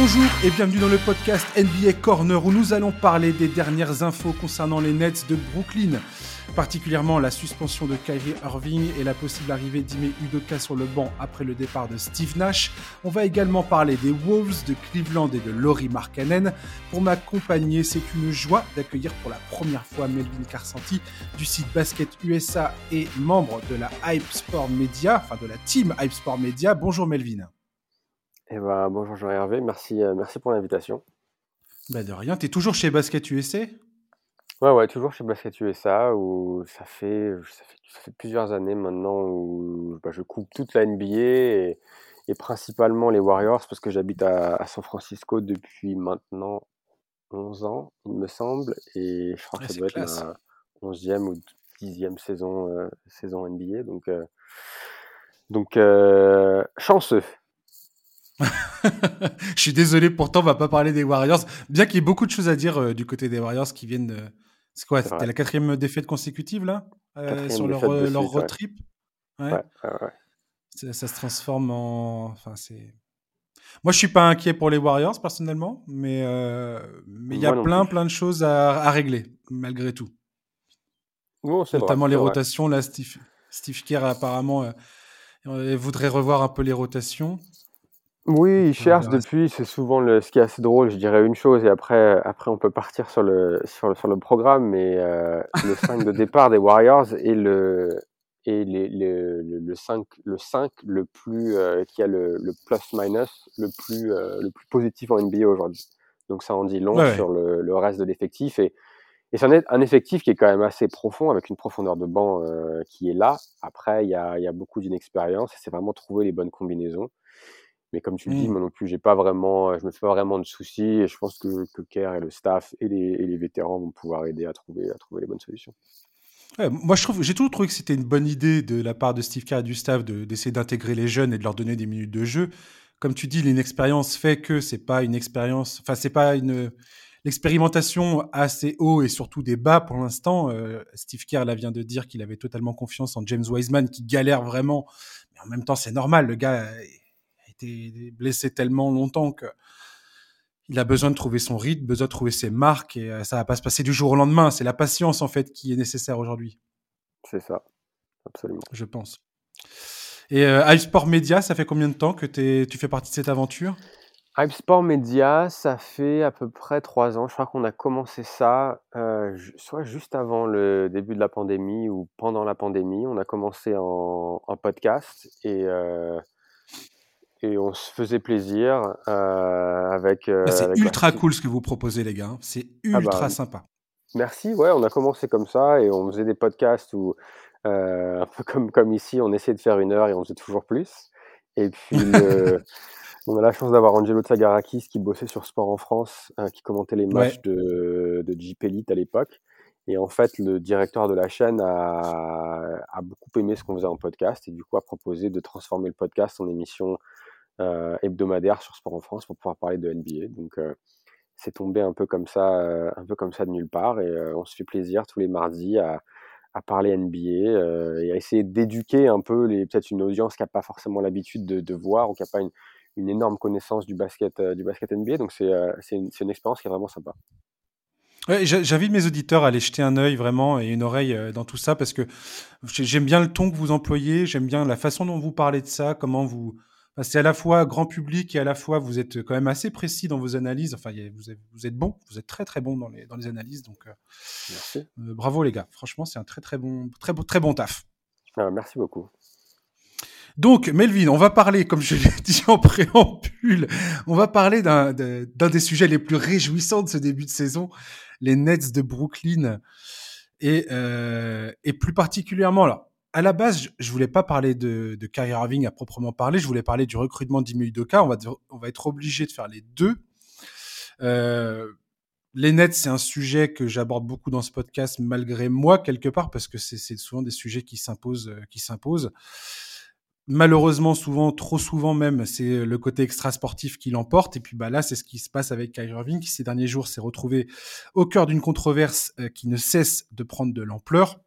Bonjour et bienvenue dans le podcast NBA Corner où nous allons parler des dernières infos concernant les Nets de Brooklyn, particulièrement la suspension de Kyrie Irving et la possible arrivée d'Ime Udoka sur le banc après le départ de Steve Nash. On va également parler des Wolves de Cleveland et de Laurie Markkanen. Pour m'accompagner, c'est une joie d'accueillir pour la première fois Melvin Carsanti du site Basket USA et membre de la Hype Sport Media, enfin de la team Hype Sport Media. Bonjour Melvin. Eh ben, bonjour Jean-Hervé, merci, euh, merci pour l'invitation. Bah de rien, tu es toujours chez Basket USA Ouais, ouais, toujours chez Basket USA où ça fait, ça fait, ça fait plusieurs années maintenant où bah, je coupe toute la NBA et, et principalement les Warriors parce que j'habite à, à San Francisco depuis maintenant 11 ans, il me semble, et je crois que ça doit être la 11e ou 10e saison, euh, saison NBA. Donc, euh, donc chanceux. Je suis désolé, pourtant, on va pas parler des Warriors. Bien qu'il y ait beaucoup de choses à dire euh, du côté des Warriors qui viennent. euh, C'est quoi C'était la quatrième défaite consécutive, là euh, Sur leur, euh, leur suite, road ouais. trip Ouais. Ça, ça se transforme en. Enfin, c'est. Moi, je suis pas inquiet pour les Warriors, personnellement, mais mais il y a plein, plus. plein de choses à, à régler, malgré tout. Vrai, Notamment les rotations. Là, Steve, Steve Kerr, apparemment, voudrait revoir un peu les rotations. Oui, il Donc, on cherche verra. depuis, c'est souvent le, ce qui est assez drôle, je dirais une chose, et après, après on peut partir sur le, sur le, sur le programme, mais euh, le 5 de départ des Warriors est le, est les, le, le, le 5, le 5 le plus, euh, qui a le, le plus-minus le plus, euh, le plus positif en NBA aujourd'hui. Donc ça en dit long Ouais, sur le, le reste de l'effectif, et, et c'en est un effectif qui est quand même assez profond, avec une profondeur de banc euh, qui est là. Après, il y a, il y a beaucoup d'inexpérience, et c'est vraiment trouver les bonnes combinaisons. Mais comme tu le dis, Hmm. moi non plus, j'ai pas vraiment, je me fais pas vraiment de soucis et je pense que, que Kerr et le staff et les, et les vétérans vont pouvoir aider à trouver, à trouver les bonnes solutions. Ouais, moi, je trouve, j'ai toujours trouvé que c'était une bonne idée de la part de Steve Kerr et du staff de- d'essayer d'intégrer les jeunes et de leur donner des minutes de jeu. Comme tu dis, l'inexpérience fait que c'est pas une expérience, enfin, c'est pas une l'expérimentation assez haut et surtout des bas pour l'instant. Euh, Steve Kerr là vient de dire qu'il avait totalement confiance en James Wiseman qui galère vraiment, mais en même temps, c'est normal. Le gars a été blessé tellement longtemps que il a besoin de trouver son rythme, besoin de trouver ses marques et euh, ça va pas se passer du jour au lendemain. C'est la patience en fait qui est nécessaire aujourd'hui C'est ça, absolument. je pense. Et euh, Hype Sport Media, ça fait combien de temps que t'es- tu fais partie de cette aventure? Hype Sport Media, ça fait à peu près trois ans. Je crois qu'on a commencé ça euh, soit juste avant le début de la pandémie ou pendant la pandémie. On a commencé en, en podcast et, euh, et on se faisait plaisir euh, avec, euh, Bah, C'est ultra cool ce que vous proposez, les gars. hein. C'est Ah ultra bah, sympa. Merci, ouais, on a commencé comme ça et on faisait des podcasts où, euh, un peu comme, comme ici, on essayait de faire une heure et on faisait toujours plus. Et puis, le, on a la chance d'avoir Angelo Tsagarakis qui bossait sur Sport en France, euh, qui commentait les matchs Ouais. de, de Jeep Elite à l'époque. Et en fait, le directeur de la chaîne a, a beaucoup aimé ce qu'on faisait en podcast et du coup a proposé de transformer le podcast en émission hebdomadaire sur Sport en France pour pouvoir parler de NBA. Donc, euh, c'est tombé un peu comme ça, euh, un peu comme ça de nulle part, et euh, on se fait plaisir tous les mardis à, parler NBA euh, et à essayer d'éduquer un peu peut-être une audience qui n'a pas forcément l'habitude de, voir ou qui n'a pas une, énorme connaissance du basket, euh, du basket NBA. Donc c'est euh, une, une expérience qui est vraiment sympa. J'invite mes auditeurs à aller jeter un œil vraiment et une oreille euh, dans tout ça parce que j'ai- j'aime bien le ton que vous employez, j'aime bien la façon dont vous parlez de ça, comment vous. Enfin, c'est à la fois grand public et à la fois vous êtes quand même assez précis dans vos analyses. Enfin, vous êtes, vous êtes bon, vous êtes très très bon dans les, dans les analyses. Donc, euh, Merci. euh, bravo les gars. Franchement, c'est un très très bon, très, très bon taf. Ah, merci beaucoup. Donc, Melvin, on va parler, comme je l'ai dit en préambule, on va parler d'un de- d'un des sujets les plus réjouissants de ce début de saison, les Nets de Brooklyn. Et, euh, et plus particulièrement, alors, à la base, je, voulais pas parler de, de Kyrie Irving à proprement parler, je voulais parler du recrutement Udoka. On va, on va être obligé de faire les deux. Euh, les Nets, c'est un sujet que j'aborde beaucoup dans ce podcast, malgré moi, quelque part, parce que c'est souvent des sujets qui s'imposent. euh, qui s'imposent. Malheureusement, souvent, trop souvent même, c'est le côté extra-sportif qui l'emporte. Et puis bah, là, c'est ce qui se passe avec Kyrie Irving, qui ces derniers jours s'est retrouvé au cœur d'une controverse euh, qui ne cesse de prendre de l'ampleur.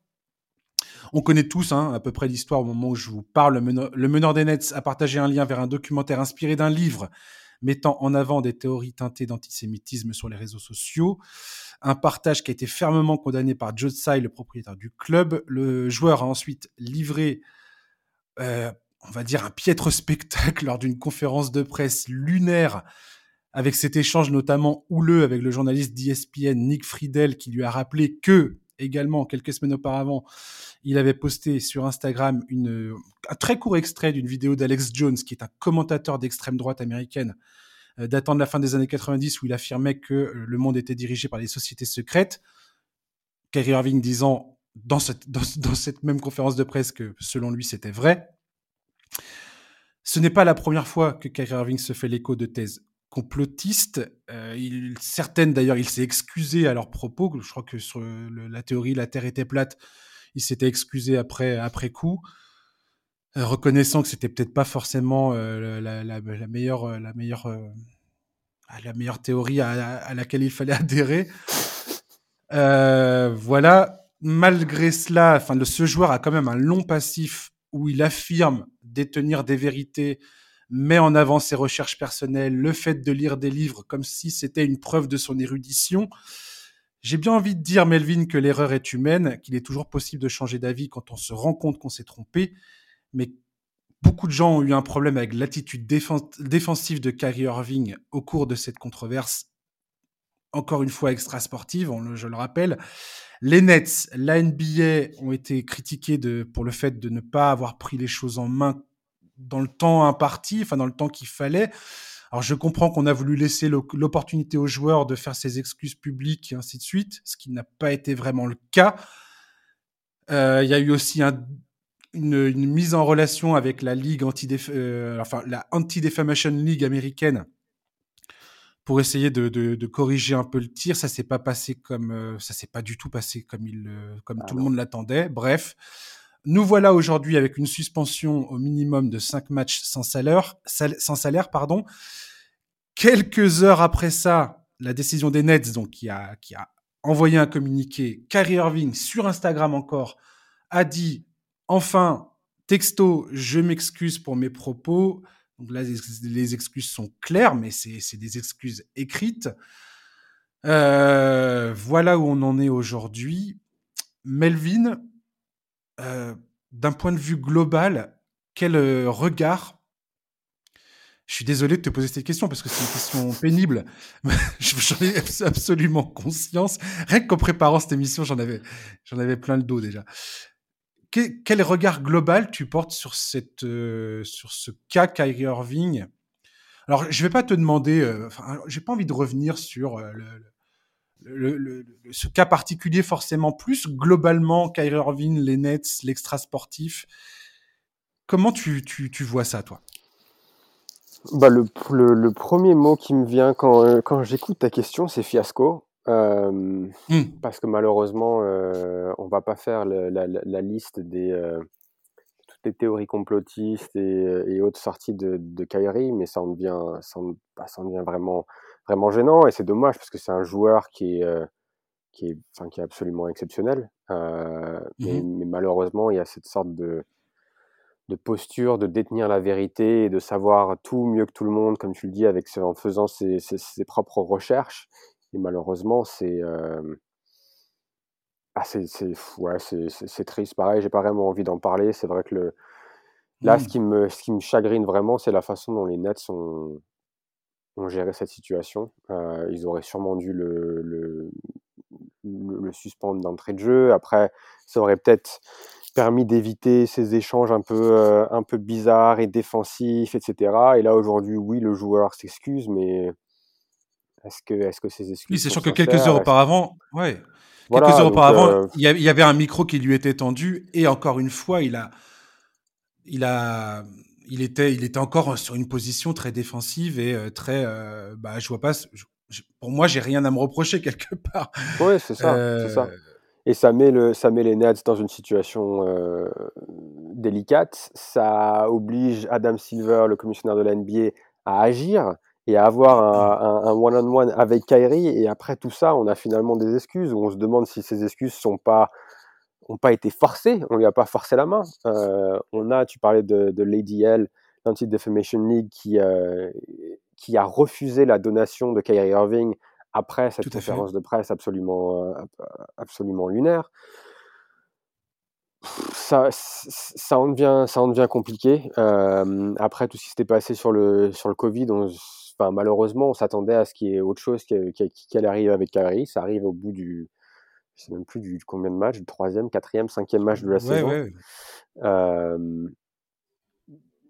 On connaît tous hein, à peu près l'histoire au moment où je vous parle. Le meneur, des Nets a partagé un lien vers un documentaire inspiré d'un livre mettant en avant des théories teintées d'antisémitisme sur les réseaux sociaux. Un partage qui a été fermement condamné par Joe Tsai, le propriétaire du club. Le joueur a ensuite livré, euh, on va dire, un piètre spectacle lors d'une conférence de presse lunaire avec cet échange notamment houleux avec le journaliste d'ESPN Nick Friedel qui lui a rappelé que également quelques semaines auparavant, il avait posté sur Instagram un très court extrait d'une vidéo d'Alex Jones, qui est un commentateur d'extrême droite américaine, euh, datant de la fin des années 90, où il affirmait que euh, le monde était dirigé par des sociétés secrètes. Kyrie Irving disant dans cette, dans, dans cette même conférence de presse que selon lui c'était vrai. Ce n'est pas la première fois que Kyrie Irving se fait l'écho de thèses complotistes. Euh, certaines d'ailleurs, il s'est excusé à leurs propos. Je crois que sur la théorie la Terre était plate, il s'était excusé après après coup, euh, reconnaissant que c'était peut-être pas forcément euh, la, meilleure la meilleure euh, la meilleure théorie à, à, laquelle il fallait adhérer. Euh, voilà. Malgré cela, enfin, ce joueur a quand même un long passif où il affirme détenir des vérités met en avant ses recherches personnelles, le fait de lire des livres comme si c'était une preuve de son érudition. J'ai bien envie de dire, Melvin, que l'erreur est humaine, qu'il est toujours possible de changer d'avis quand on se rend compte qu'on s'est trompé, mais beaucoup de gens ont eu un problème avec l'attitude défensive de Kyrie Irving au cours de cette controverse, encore une fois extra sportive, le, je le rappelle. Les Nets, la NBA ont été critiqués pour le fait de ne pas avoir pris les choses en main dans le temps imparti, enfin dans le temps qu'il fallait. Alors je comprends qu'on a voulu laisser l'opportunité aux joueurs de faire ses excuses publiques et ainsi de suite, ce qui n'a pas été vraiment le cas. Euh, il y a eu aussi un, une, une, mise en relation avec la ligue anti euh, enfin la anti-defamation league américaine pour essayer de, de, de, corriger un peu le tir. Ça s'est pas passé comme euh, ça s'est pas du tout passé comme il comme ah tout non. le monde l'attendait. Bref. Nous voilà aujourd'hui avec une suspension au minimum de 5 matchs sans salaire, sans salaire pardon. Quelques heures après ça, la décision des Nets, donc qui a, envoyé un communiqué, Kyrie Irving sur Instagram encore a dit enfin texto, je m'excuse pour mes propos. Donc là, les excuses sont claires, mais c'est des excuses écrites. Euh, voilà où on en est aujourd'hui. Melvin, d'un point de vue global, quel euh, regard je suis désolé de te poser cette question parce que c'est une question pénible. j'en ai absolument conscience. Rien qu'en préparant cette émission, j'en avais, j'en avais plein le dos déjà. Quel, regard global tu portes sur cette, euh, sur ce cas Kyrie Irving? Alors, je vais pas te demander, euh, enfin, j'ai pas envie de revenir sur euh, le, le, le, ce cas particulier forcément plus globalement Kyrie Irving, les Nets, l'extra sportif. Comment tu, tu, tu, vois ça, toi? Bah le, le, premier mot qui me vient quand, quand j'écoute ta question, c'est fiasco. Euh, mm. Parce que malheureusement, euh, on va pas faire la, la, liste des euh, toutes les théories complotistes et, et autres sorties de, de Kyrie, mais ça en devient, ça en, bah, ça en devient vraiment vraiment gênant et c'est dommage parce que c'est un joueur qui est euh, qui est enfin qui est absolument exceptionnel euh, mmh. mais, mais, malheureusement il y a cette sorte de de posture de détenir la vérité et de savoir tout mieux que tout le monde comme tu le dis avec en faisant ses, ses, ses propres recherches et malheureusement c'est euh, ah, c'est ouais, c'est triste pareil j'ai pas vraiment envie d'en parler c'est vrai que le là mmh. ce qui me ce qui me chagrine vraiment c'est la façon dont les Nets sont ont géré cette situation. Euh, ils auraient sûrement dû le, le, le suspendre d'entrée de jeu. Après, ça aurait peut-être permis d'éviter ces échanges un peu, euh, un peu bizarres et défensifs, etc. Et là, aujourd'hui, oui, le joueur s'excuse, mais est-ce que, est-ce que ces excuses. Oui, c'est sûr que quelques heures auparavant, ouais. Voilà, quelques heures auparavant, euh... il y avait un micro qui lui était tendu, et encore une fois, il a, il a, il était, il était encore sur une position très défensive et euh, très. Euh, bah, je vois pas. Je, je, pour moi, j'ai rien à me reprocher quelque part. Oui, c'est ça, euh... ça, Et ça met, le, ça met les Nets dans une situation euh, délicate. Ça oblige Adam Silver, le commissionnaire de la NBA, à agir et à avoir un one-on-one -on -one avec Kyrie. Et après tout ça, on a finalement des excuses où on se demande si ces excuses sont pas n'ont pas été forcés, on lui a pas forcé la main. Euh, on a, tu parlais de, de Lady L, l'Anti-Defamation League, qui, euh, qui a refusé la donation de Kyrie Irving après cette fait. conférence de presse absolument, euh, absolument lunaire. Ça, ça, en devient, ça en devient compliqué. Euh, après tout ce qui s'était passé sur le, sur le Covid, on, enfin, malheureusement, on s'attendait à ce qu'il y ait autre chose qui, qui, qui allait arriver avec Kyrie. Ça arrive au bout du, je sais même plus du combien de matchs, du troisième, quatrième, cinquième match de la Ouais, saison. ouais. Euh,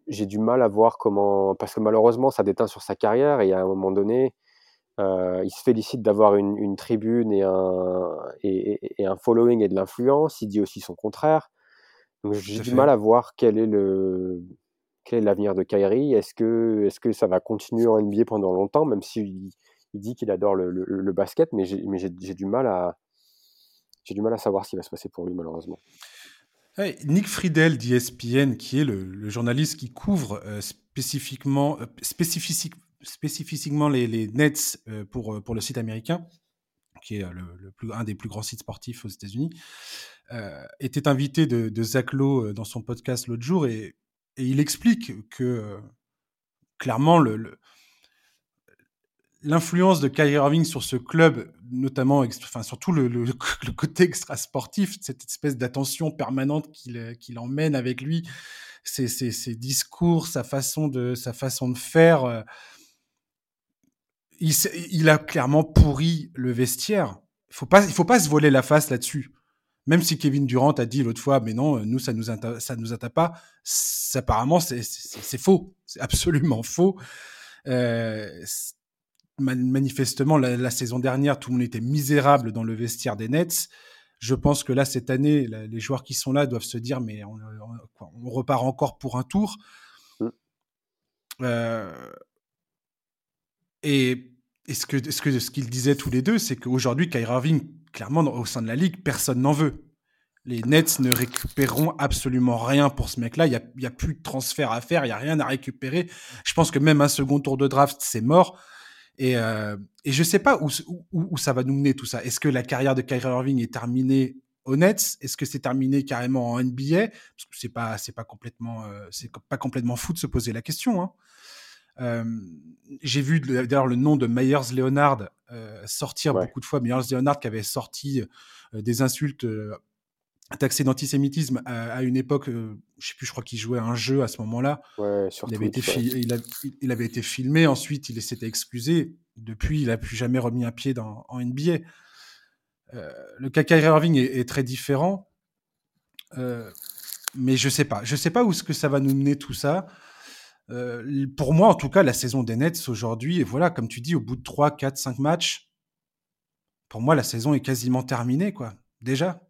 j'ai du mal à voir comment, parce que malheureusement, ça déteint sur sa carrière et à un moment donné, euh, il se félicite d'avoir une, une tribune et un, et, et- et un following et de l'influence. Il dit aussi son contraire. Donc j'ai du fait. mal à voir quel est le quel est l'avenir de Kyrie. Est-ce que est-ce que ça va continuer en NBA pendant longtemps, même s'il il dit qu'il adore le, le- le basket, mais j'ai du mal à j'ai du mal à savoir ce qui va se passer pour lui malheureusement. Nick Friedel d'ESPN, qui est le, journaliste qui couvre euh, spécifiquement, euh, spécifiquement les, Nets euh, pour, pour le site américain, qui est le, plus, un des plus grands sites sportifs aux États-Unis, était invité de, Zach Lowe dans son podcast l'autre jour et, et il explique que clairement le- l'influence de Kyrie Irving sur ce club, notamment, enfin surtout le, côté extra sportif, cette espèce d'attention permanente qu'il qu'il emmène avec lui, ses, ses, ses discours, sa façon de sa façon de faire, euh, il, il a clairement pourri le vestiaire. Il faut pas il faut pas se voler la face là-dessus. Même si Kevin Durant a dit l'autre fois, mais non, nous ça nous ça nous atteint pas. Apparemment, c'est faux. C'est absolument faux. Euh, manifestement, la, la saison dernière, tout le monde était misérable dans le vestiaire des Nets. Je pense que là, cette année, la- les joueurs qui sont là doivent se dire, mais on, on- quoi, on repart encore pour un tour. Mm. Euh, et, et ce ce que ce qu'ils disaient tous les deux, c'est qu'aujourd'hui, Kyrie Irving, clairement, au sein de la ligue, personne n'en veut. Les Nets ne récupéreront absolument rien pour ce mec-là. Il n'y a, a plus de transfert à faire, il n'y a rien à récupérer. Je pense que même un second tour de draft, c'est mort. Et, euh, et je sais pas où, où, où ça va nous mener tout ça. Est-ce que la carrière de Kyrie Irving est terminée aux Nets? Est-ce que c'est terminé carrément en NBA Parce que c'est pas, c'est pas complètement, euh, c'est pas complètement fou de se poser la question. Hein. Euh, J'ai vu d'ailleurs le nom de Myers Leonard sortir Ouais. beaucoup de fois. Myers Leonard qui avait sorti des insultes taxées d'antisémitisme à, à une époque, euh, je sais plus, je crois qu'il jouait à un jeu à ce moment-là. Ouais, Il avait, été il, a- il avait été filmé, ensuite il s'était excusé. Depuis, il a plus jamais remis un pied dans, en NBA. Euh, le Kyrie Irving est, est très différent. Euh, mais je sais pas. Je sais pas où est-ce que ça va nous mener tout ça. Euh, pour moi, en tout cas, la saison des Nets aujourd'hui, et voilà, comme tu dis, au bout de 3, 4, 5 matchs, pour moi, la saison est quasiment terminée, quoi. Déjà.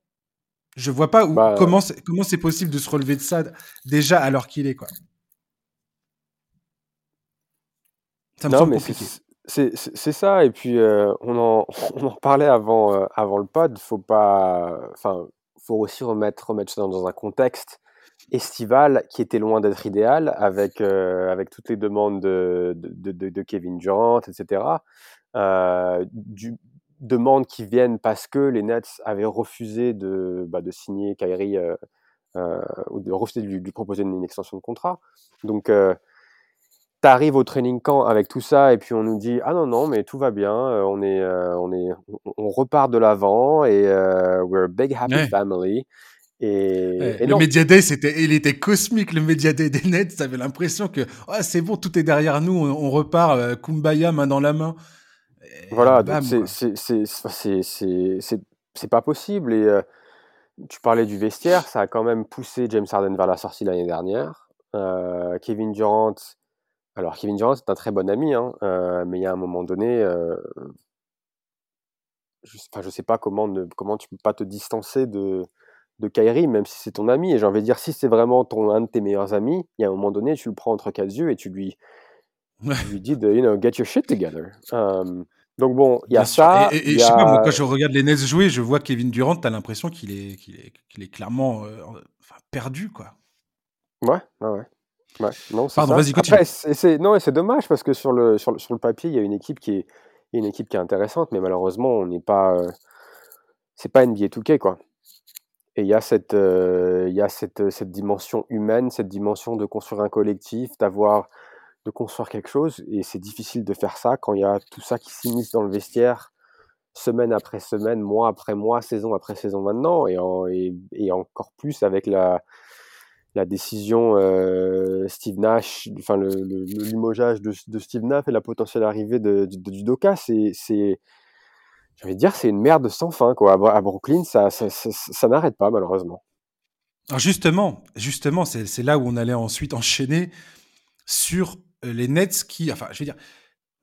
Je vois pas où, Bah, comment c'est comment c'est possible de se relever de ça déjà alors qu'il est, quoi. Ça me Non, semble mais compliqué. c'est c'est- c'est- c'est ça. Et puis, euh, on, en, on en parlait avant, euh, avant le pod. Faut pas, enfin, faut aussi remettre, remettre ça dans, dans un contexte estival qui était loin d'être idéal, avec, euh, avec toutes les demandes de, de, de- de Kevin Durant, etc. Euh, du, demandes qui viennent parce que les Nets avaient refusé de, bah, de signer Kyrie euh, euh, ou de refuser de lui, lui proposer une, extension de contrat. Donc, euh, tu arrives au training camp avec tout ça et puis on nous dit ah non non mais tout va bien euh, on est on est on, repart de l'avant et we're a big happy Ouais. family et, Ouais, et le Media Day, c'était, il était cosmique, le Media Day des Nets. T'avais l'impression que ah, c'est bon, tout est derrière nous, on, on repart, euh, Kumbaya, main dans la main. Voilà bam, c'est pas possible et euh, tu parlais du vestiaire ça a quand même poussé James Harden vers la sortie l'année dernière Euh, Kevin Durant alors Kevin Durant c'est un très bon ami hein, euh, mais il y a un moment donné je, enfin, je sais pas comment, ne, comment tu peux pas te distancer de, de Kyrie, même si c'est ton ami. Et j'ai envie de dire, si c'est vraiment ton, un de tes meilleurs amis, il y a un moment donné, tu le prends entre quatre yeux et tu lui, Tu lui dis de, you know, get your shit together. Euh, donc bon, il y bien a sûr. ça, Et, je sais pas, moi, quand je regarde les Nets jouer, je vois Kevin Durant, t'as l'impression qu'il est, qu'il est, qu'il est clairement euh, enfin, perdu, quoi. Ouais, ouais, ouais. Ouais, non, c'est Pardon, vas-y, continue. Après, c'est, non, et c'est dommage parce que sur le, sur le, sur le papier, il y a une équipe qui est, une équipe qui est intéressante, mais malheureusement, on n'est pas, euh, c'est pas NBA 2K, quoi. Et il y a cette, euh, y a cette, cette dimension humaine, cette dimension de construire un collectif, d'avoir de construire quelque chose. Et c'est difficile de faire ça quand il y a tout ça qui s'immisce dans le vestiaire, semaine après semaine, mois après mois, saison après saison maintenant, et, encore plus avec la, la décision euh, Steve Nash, enfin le, le, limogeage de, Steve Nash et la potentielle arrivée de, de, du Doka, c'est, je dire, c'est une merde sans fin quoi. À Brooklyn, ça, ça, n'arrête pas malheureusement. Alors justement, justement, c'est, là où on allait ensuite enchaîner sur les Nets qui, enfin, je veux dire,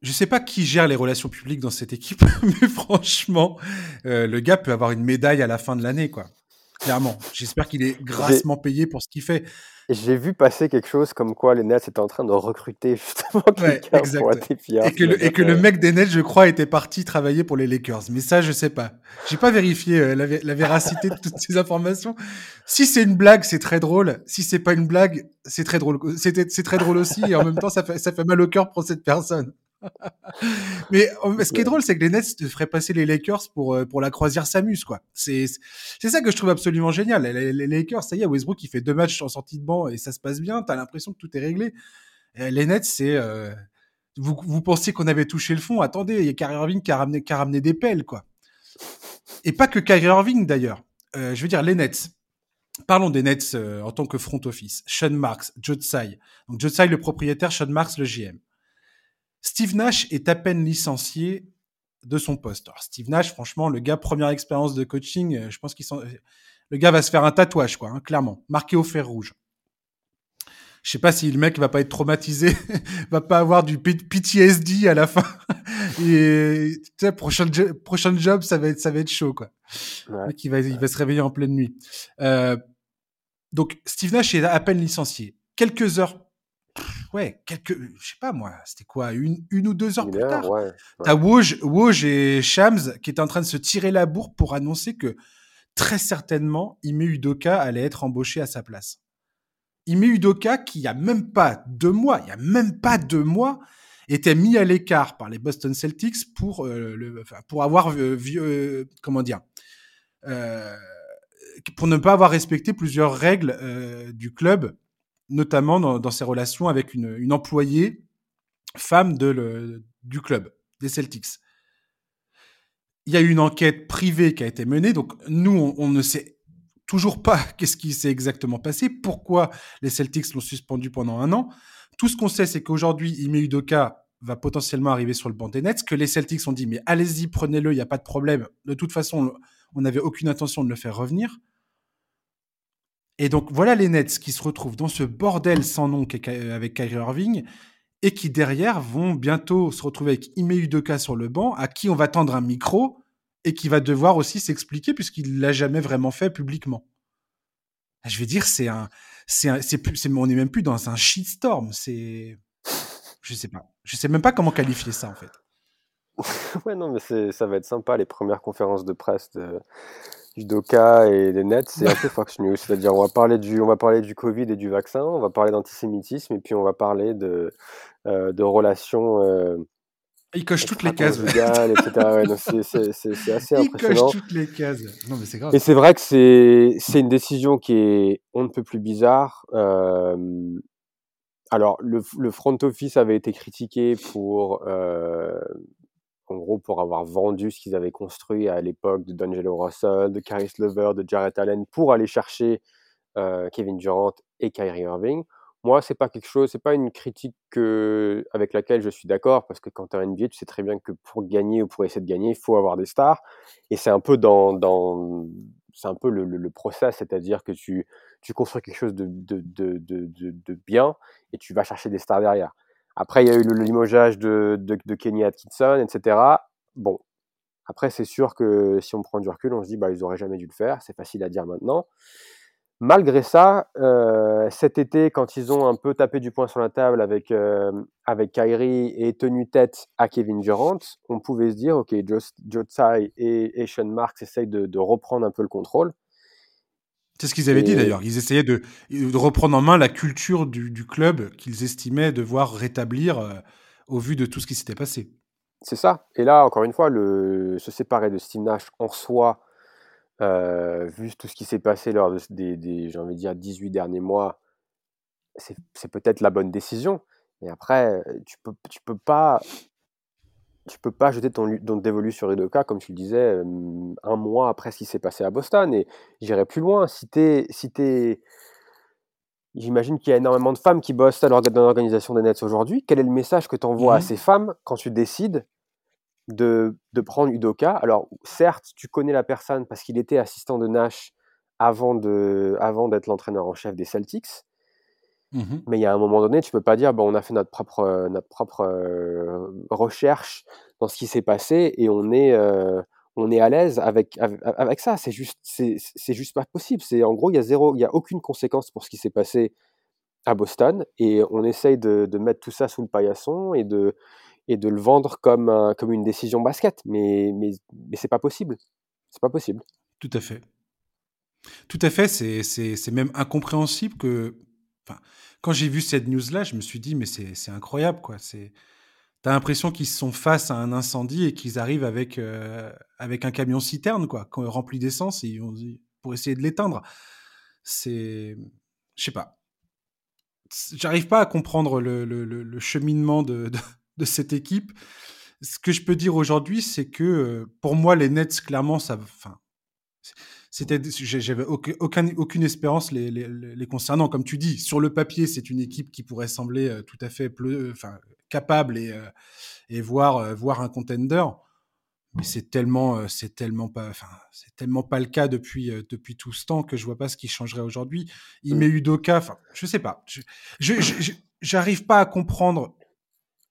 je sais pas qui gère les relations publiques dans cette équipe, mais franchement, euh, le gars peut avoir une médaille à la fin de l'année, quoi. Clairement. J'espère qu'il est grassement payé pour ce qu'il fait. J'ai vu passer quelque chose comme quoi les Nets étaient en train de recruter justement quelqu'un pour Et que, le, et que le mec des Nets, je crois, était parti travailler pour les Lakers. Mais ça, je sais pas. J'ai pas vérifié euh, la, la, véracité de toutes ces informations. Si c'est une blague, c'est très drôle. Si c'est pas une blague, c'est très drôle. C'est très drôle aussi. Et en même temps, ça fait, ça fait mal au cœur pour cette personne. mais euh, ce qui est drôle, c'est que les Nets feraient passer les Lakers pour euh, pour la croisière Samus, quoi. C'est c'est ça que je trouve absolument génial. Les, Lakers, ça y est, Westbrook il fait deux matchs en sortie de banc et ça se passe bien. T'as l'impression que tout est réglé. les Nets, c'est euh, vous vous pensiez qu'on avait touché le fond. Attendez, il y a Kyrie Irving qui a ramené qui a ramené des pelles, quoi. Et pas que Kyrie Irving d'ailleurs. je veux dire les Nets. Parlons des Nets en tant que front office. Sean Marks, Joe Tsai. Donc Joe Tsai le propriétaire, Sean Marks le GM. Steve Nash est à peine licencié de son poste. Alors Steve Nash, franchement, le gars, première expérience de coaching, euh, je pense qu'il le gars va se faire un tatouage, quoi, hein, clairement, marqué au fer rouge. Je sais pas si le mec va pas être traumatisé, va pas avoir du PTSD à la fin. Et tu sais, prochain, prochain job, ça va être, ça va être chaud, quoi. Ouais, il va, il va se réveiller en pleine nuit. Euh, donc Steve Nash est à peine licencié. Quelques heures ouais, quelques, je sais pas moi, c'était quoi, une, une ou deux heures plus tard. T'as Woj, et Shams qui étaient en train de se tirer la bourre pour annoncer que très certainement Ime Udoka allait être embauché à sa place. Ime Udoka, qui il y a même pas deux mois, il y a même pas deux mois, était mis à l'écart par les Boston Celtics pour euh, le, enfin, pour avoir euh, euh, comment dire, pour ne pas avoir respecté plusieurs règles du club notamment dans, ses relations avec une, employée femme du club, des Celtics. Il y a eu une enquête privée qui a été menée, donc nous, on, ne sait toujours pas qu'est-ce qui s'est exactement passé, pourquoi les Celtics l'ont suspendu pendant un an. Tout ce qu'on sait, c'est qu'aujourd'hui, Ime Udoka va potentiellement arriver sur le banc des Nets, que les Celtics ont dit, mais allez-y, prenez-le, il n'y a pas de problème. De toute façon, on n'avait aucune intention de le faire revenir. Et donc voilà les Nets qui se retrouvent dans ce bordel sans nom avec Kyrie Irving et qui derrière vont bientôt se retrouver avec Ime Udoka sur le banc, à qui on va tendre un micro et qui va devoir aussi s'expliquer puisqu'il l'a jamais vraiment fait publiquement. Je vais dire, c'est un, c'est c'est on n'est même plus dans un shitstorm. C'est, je sais pas, je sais même pas comment qualifier ça en fait. ouais non mais ça va être sympa les premières conférences de presse de, Doka et des Nets, c'est un peu Fox News. C'est-à-dire, on va parler du, on va parler du Covid et du vaccin, on va parler d'antisémitisme, et puis on va parler de, euh, de relations. Euh, il coche toutes les cases. c'est assez impressionnant. Il coche toutes les cases. Non, mais c'est grave. Et c'est vrai que c'est une décision qui est on ne peut plus bizarre. Euh, alors, le, le, front office avait été critiqué pour euh, en gros, pour avoir vendu ce qu'ils avaient construit à l'époque de D'Angelo Russell, de Caris Lever, de Jarrett Allen, pour aller chercher euh, Kevin Durant et Kyrie Irving. Moi, c'est pas quelque chose, c'est pas une critique avec laquelle je suis d'accord, parce que quand tu es NBA, tu sais très bien que pour gagner ou pour essayer de gagner, il faut avoir des stars. Et c'est un peu dans, dans c'est un peu le, le, process, c'est-à-dire que tu, tu construis quelque chose de, de, de, de, bien et tu vas chercher des stars derrière. Après, il y a eu le limogeage de, de, Kenny Atkinson, etc. Bon, après, c'est sûr que si on prend du recul, on se dit, bah, ils auraient jamais dû le faire. C'est facile à dire maintenant. Malgré ça, euh, cet été, quand ils ont un peu tapé du poing sur la table avec, euh, avec Kyrie et tenu tête à Kevin Durant, on pouvait se dire, OK, Joe, et, et Sean Marks essayent de, de, reprendre un peu le contrôle. C'est ce qu'ils avaient dit d'ailleurs. Ils essayaient de, reprendre en main la culture du, club qu'ils estimaient devoir rétablir euh, au vu de tout ce qui s'était passé. C'est ça. Et là, encore une fois, le, se séparer de Steve Nash en soi, euh, vu tout ce qui s'est passé lors des, des j'ai envie de dire, 18 derniers mois, c'est peut-être la bonne décision. Et après, tu peux, tu peux pas, tu peux pas jeter ton, ton dévolu sur Udoka, comme tu le disais, un mois après ce qui s'est passé à Boston. Et j'irai plus loin. Si t'es, si t'es, J'imagine qu'il y a énormément de femmes qui bossent dans l'organisation des Nets aujourd'hui. Quel est le message que tu envoies à mmh ces femmes quand tu décides de, de, prendre Udoka? Alors, certes, tu connais la personne parce qu'il était assistant de Nash avant, de, avant d'être l'entraîneur en chef des Celtics. Mmh Mais il y a un moment donné, tu peux pas dire, bon, on a fait notre propre, notre propre euh, recherche dans ce qui s'est passé et on est, euh, on est à l'aise avec, avec, ça. C'est juste, c'est, juste pas possible. C'est en gros, il y a zéro, il y a aucune conséquence pour ce qui s'est passé à Boston et on essaye de, de, mettre tout ça sous le paillasson et de, et de le vendre comme, comme une décision basket. Mais, mais, mais c'est pas possible. C'est pas possible. Tout à fait. Tout à fait. C'est, c'est, c'est même incompréhensible que. Quand j'ai vu cette news-là, je me suis dit, mais c'est, incroyable, quoi. T'as l'impression qu'ils sont face à un incendie et qu'ils arrivent avec, euh, avec un camion citerne, quoi, rempli d'essence, pour essayer de l'éteindre. C'est. Je sais pas. J'arrive pas à comprendre le, cheminement de, de, cette équipe. Ce que je peux dire aujourd'hui, c'est que euh, pour moi, les Nets, clairement, ça. Enfin, c'était, j'avais aucun, aucune espérance les, les, les, concernant. Comme tu dis, sur le papier, c'est une équipe qui pourrait sembler euh, tout à fait enfin, capable et, euh, et voir, euh, voir un contender. Mais c'est tellement, c'est tellement pas, enfin, c'est tellement pas le cas depuis, depuis tout ce temps que je vois pas ce qui changerait aujourd'hui. Il met Udoka, enfin, je sais pas. Je, j'arrive pas à comprendre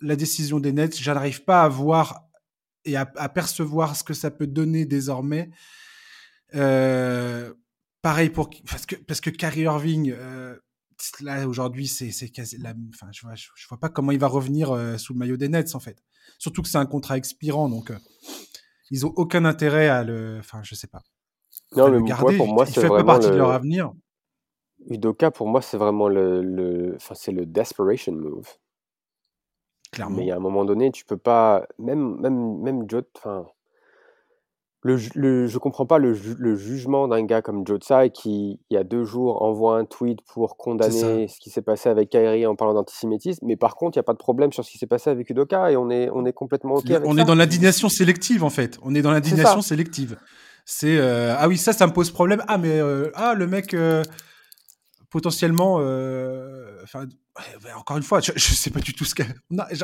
la décision des Nets. J'arrive pas à voir et à, à, percevoir ce que ça peut donner désormais. Euh, pareil pour parce que parce que Kyrie Irving euh, là aujourd'hui c'est c'est quasi la enfin je vois je, vois pas comment il va revenir euh, sous le maillot des Nets en fait. Surtout que c'est un contrat expirant donc ils ont aucun intérêt à le enfin je sais pas. Non mais garder. pour moi c'est vraiment partie de leur avenir. Udoka pour moi c'est vraiment le le enfin c'est le desperation move. Clairement. Mais à un moment donné, tu peux pas même même même Joe enfin le, le, je comprends pas le, le jugement d'un gars comme Joe Tsai qui, il y a deux jours, envoie un tweet pour condamner ce qui s'est passé avec Kyrie en parlant d'antisémitisme. Mais par contre, il n'y a pas de problème sur ce qui s'est passé avec Udoka et on est, on est complètement OK avec On est dans l'indignation sélective, en fait. On est dans l'indignation sélective. C'est euh, ah oui, ça, ça me pose problème. Ah, mais euh, ah, le mec, euh, potentiellement. Enfin, encore une fois, je, je, sais pas du tout ce qu'a.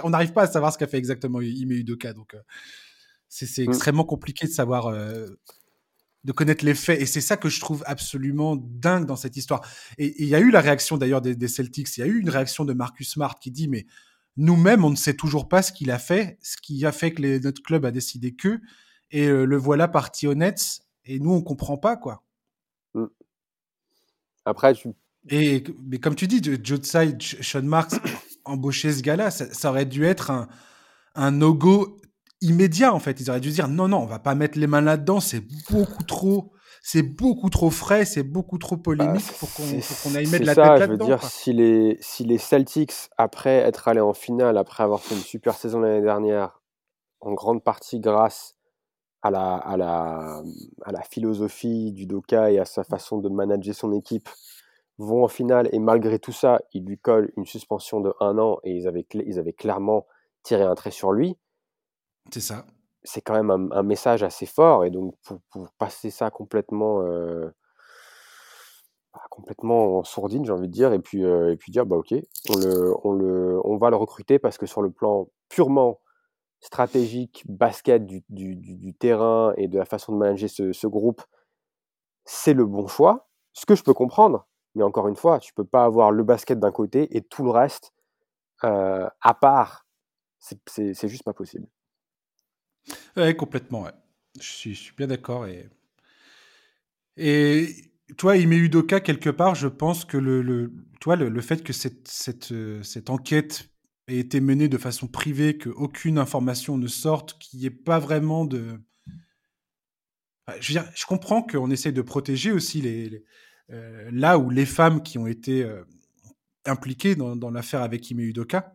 On n'arrive pas à savoir ce qu'a fait exactement Ime Udoka. Donc. C'est mmh. extrêmement compliqué de savoir, euh, de connaître les faits. Et c'est ça que je trouve absolument dingue dans cette histoire. Et il y a eu la réaction d'ailleurs des, Celtics. Il y a eu une réaction de Marcus Smart qui dit mais nous-mêmes, on ne sait toujours pas ce qu'il a fait, ce qui a fait que les, notre club a décidé que. Et euh, le voilà parti au Nets. Et nous, on comprend pas quoi. Mmh. Après, tu... Et mais comme tu dis, Tsai, Sean Marks, embaucher ce gars-là, ça, ça, aurait dû être un, un no-go immédiat en fait. Ils auraient dû dire non, non, on va pas mettre les mains là-dedans, c'est beaucoup trop, c'est beaucoup trop frais, c'est beaucoup trop polémique bah, pour qu'on aille mettre la ça, tête là-dedans. Je veux dire, si les, si les Celtics, après être allés en finale, après avoir fait une super saison l'année dernière, en grande partie grâce à la, à la, à la philosophie du Doka et à sa façon de manager son équipe, vont en finale et malgré tout ça, ils lui collent une suspension de un an et ils avaient, ils avaient clairement tiré un trait sur lui c'est ça. C'est quand même un, message assez fort et donc pour, passer ça complètement, euh, bah, complètement en sourdine, j'ai envie de dire, et puis, euh, et puis dire bah ok, on, le, on, le, on va le recruter parce que sur le plan purement stratégique, basket du, du, terrain et de la façon de manager ce, ce groupe, c'est le bon choix. Ce que je peux comprendre, mais encore une fois, tu peux pas avoir le basket d'un côté et tout le reste euh, à part. C'est juste pas possible. Ouais, complètement, ouais. Je suis, je suis bien d'accord. Et, et met Udoka quelque part, je pense que le, le, le, le fait que cette, cette, cette enquête ait été menée de façon privée, qu'aucune information ne sorte, qu'il n'y ait pas vraiment de. Je, veux dire, je comprends qu'on essaye de protéger aussi les, euh, là où les femmes qui ont été euh, impliquées dans, dans l'affaire avec Ime Udoka,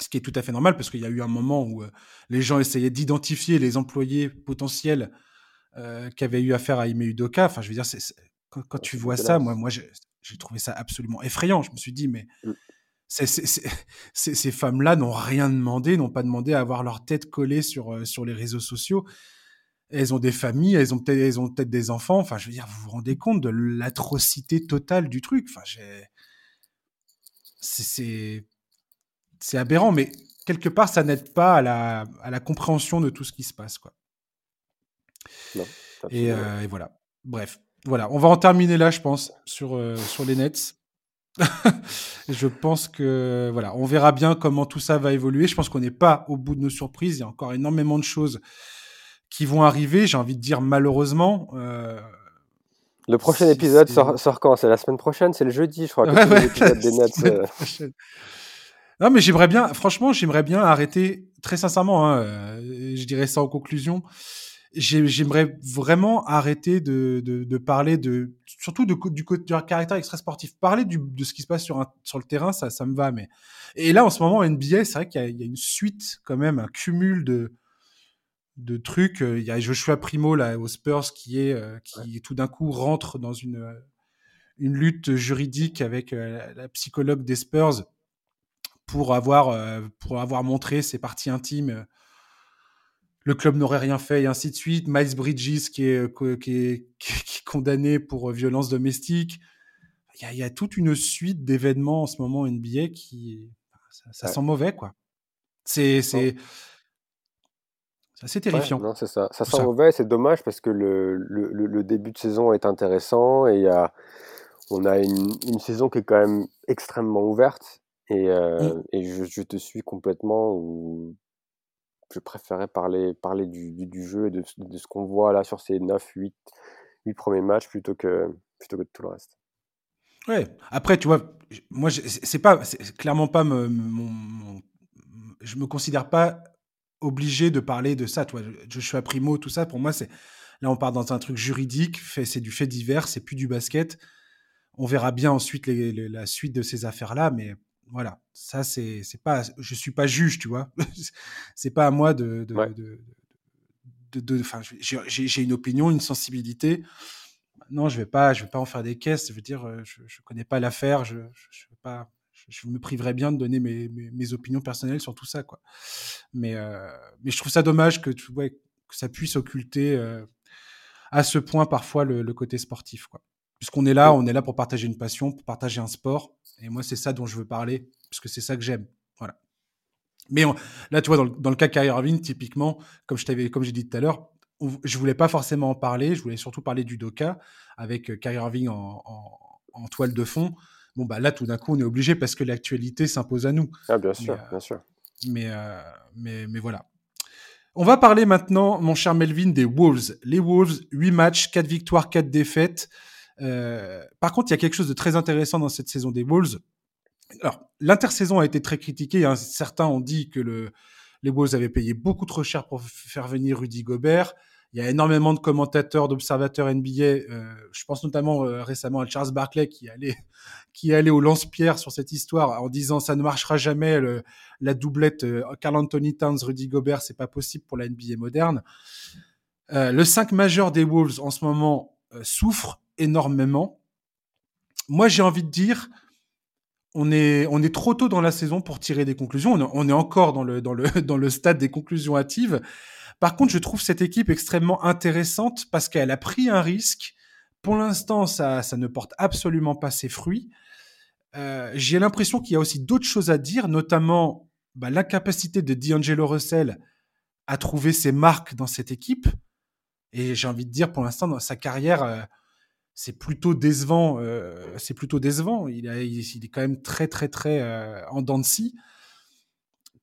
ce qui est tout à fait normal parce qu'il y a eu un moment où euh, les gens essayaient d'identifier les employés potentiels euh, qui avaient eu affaire à Ime Udoka. Enfin, je veux dire, quand, tu vois ça, moi, moi j'ai trouvé ça absolument effrayant. Je me suis dit, mais, mm. ces femmes-là n'ont rien demandé, n'ont pas demandé à avoir leur tête collée sur, euh, sur les réseaux sociaux. Elles ont des familles, elles ont peut-être, ont peut-être des enfants. Enfin, je veux dire, vous vous rendez compte de l'atrocité totale du truc. Enfin, c'est, c'est aberrant, mais quelque part, ça n'aide pas à la, à la compréhension de tout ce qui se passe, quoi. et, euh, et, voilà. Bref, voilà. On va en terminer là, je pense, sur, euh, sur les Nets. je pense que voilà, on verra bien comment tout ça va évoluer. Je pense qu'on n'est pas au bout de nos surprises. Il y a encore énormément de choses qui vont arriver. J'ai envie de dire malheureusement. Euh, le prochain épisode sort, sort, quand? C'est la semaine prochaine C'est le jeudi, je crois. Que des Nets. Non, mais j'aimerais bien, franchement, j'aimerais bien arrêter, très sincèrement, hein, euh, je dirais ça en conclusion, j'aimerais vraiment arrêter de, de, de, parler de, surtout de, du, du caractère extra sportif. Parler du, de ce qui se passe sur, un, sur le terrain, ça, ça me va. Mais et là, en ce moment, NBA, c'est vrai qu'il y, y, a une suite quand même, un cumul de, de trucs. Il y a Joshua Primo là aux Spurs qui est, euh, qui tout d'un coup rentre dans une, euh, une lutte juridique avec euh, la psychologue des Spurs pour avoir, pour avoir montré ses parties intimes le club n'aurait rien fait et ainsi de suite. Miles Bridges qui est, euh, qui est, qui est condamné pour euh, violence domestique. Il y, a, il y a toute une suite d'événements en ce moment NBA qui ça, ça ouais. sent mauvais quoi. C'est c'est assez terrifiant. Ouais, non, c'est ça. Ça sent ça. mauvais, c'est dommage parce que le, le, le, début de saison est intéressant et il y a, on a une, une saison qui est quand même extrêmement ouverte et, euh, et je, je, te suis complètement où je préférais parler, parler du, du, du jeu et de, de ce qu'on voit là sur ces 9, 8, 8 premiers matchs plutôt que, plutôt que de tout le reste. Ouais, après, tu vois, moi, c'est pas, clairement pas mon, mon, je me considère pas obligé de parler de ça, toi, Joshua Primo, tout ça, pour moi, c'est, là, on part dans un truc juridique, c'est du fait divers, c'est plus du basket. On verra bien ensuite les, les, la suite de ces affaires-là, mais voilà, ça c'est c'est pas, je suis pas juge, tu vois. c'est pas à moi de de, ouais. de, de, j'ai une opinion, une sensibilité. Non, je vais pas, je vais pas en faire des caisses. Je veux dire, je, je connais pas l'affaire, je, je, je pas, je, me priverais bien de donner mes, mes, mes, opinions personnelles sur tout ça, quoi. Mais euh, mais je trouve ça dommage que tu ouais, que ça puisse occulter euh, à ce point parfois le, le côté sportif, quoi. Puisqu'on est là, on est là pour partager une passion, pour partager un sport. Et moi, c'est ça dont je veux parler, parce que c'est ça que j'aime. Voilà. Mais on, là, tu vois, dans le, dans le cas de Kyrie Irving, typiquement, comme je t'avais, comme j'ai dit tout à l'heure, je voulais pas forcément en parler. Je voulais surtout parler du Doka avec euh, Kyrie Irving en, en, en, toile de fond. Bon, bah là, tout d'un coup, on est obligé parce que l'actualité s'impose à nous. Ah, bien sûr, mais, euh, bien sûr. Mais, euh, mais, mais voilà. On va parler maintenant, mon cher Melvin, des Wolves. Les Wolves, 8 matchs, 4 victoires, 4 défaites. Euh, par contre, il y a quelque chose de très intéressant dans cette saison des Wolves. Alors, l'intersaison a été très critiquée. Hein. Certains ont dit que le, les Wolves avaient payé beaucoup trop cher pour faire venir Rudy Gobert. Il y a énormément de commentateurs, d'observateurs NBA. Euh, je pense notamment euh, récemment à Charles Barkley qui allait, qui allait au lance-pierre sur cette histoire en disant ça ne marchera jamais le, la doublette euh, Carl Anthony Towns, Rudy Gobert, c'est pas possible pour la NBA moderne. Euh, le 5 majeur des Wolves en ce moment souffre énormément. Moi, j'ai envie de dire, on est, on est trop tôt dans la saison pour tirer des conclusions. On est encore dans le, dans le, dans le stade des conclusions hâtives. Par contre, je trouve cette équipe extrêmement intéressante parce qu'elle a pris un risque. Pour l'instant, ça, ça ne porte absolument pas ses fruits. Euh, j'ai l'impression qu'il y a aussi d'autres choses à dire, notamment bah, l'incapacité de D'Angelo Russell à trouver ses marques dans cette équipe. Et j'ai envie de dire, pour l'instant, dans sa carrière, euh, c'est plutôt décevant. Euh, c'est plutôt décevant. Il, a, il, il, est quand même très, très, très euh, en dents de scie.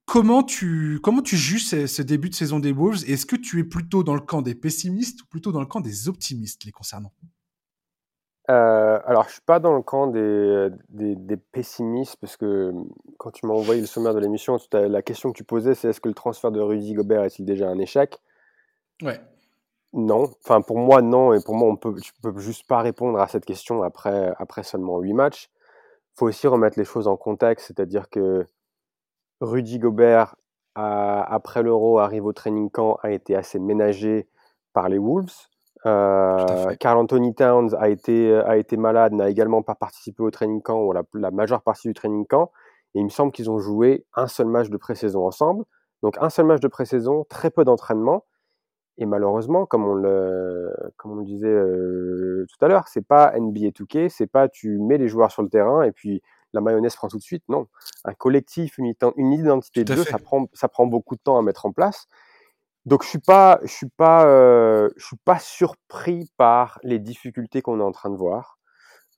Comment tu, comment tu juges ce, ce début de saison des Wolves? Est-ce que tu es plutôt dans le camp des pessimistes ou plutôt dans le camp des optimistes les concernant? Euh, alors, je suis pas dans le camp des, des, des, pessimistes parce que quand tu m'as envoyé le sommaire de l'émission, la question que tu posais, c'est est-ce que le transfert de Rudy Gobert est-il déjà un échec? Ouais. Non, enfin pour moi non, et pour moi on peut, je peux juste pas répondre à cette question après, après seulement huit matchs. Il faut aussi remettre les choses en contexte, c'est-à-dire que Rudy Gobert, a, après l'Euro, arrive au training camp, a été assez ménagé par les Wolves. Euh, Carl Anthony Towns a été, a été malade, n'a également pas participé au training camp ou la, la majeure partie du training camp. Et il me semble qu'ils ont joué un seul match de pré-saison ensemble. Donc un seul match de pré-saison, très peu d'entraînement. Et malheureusement, comme on le, comme on le disait euh, tout à l'heure, c'est pas NBA 2K, c'est pas tu mets les joueurs sur le terrain et puis la mayonnaise prend tout de suite. Non, un collectif, une, une identité de jeu, ça prend, ça prend beaucoup de temps à mettre en place. Donc je suis pas, je suis pas, euh, je suis pas surpris par les difficultés qu'on est en train de voir.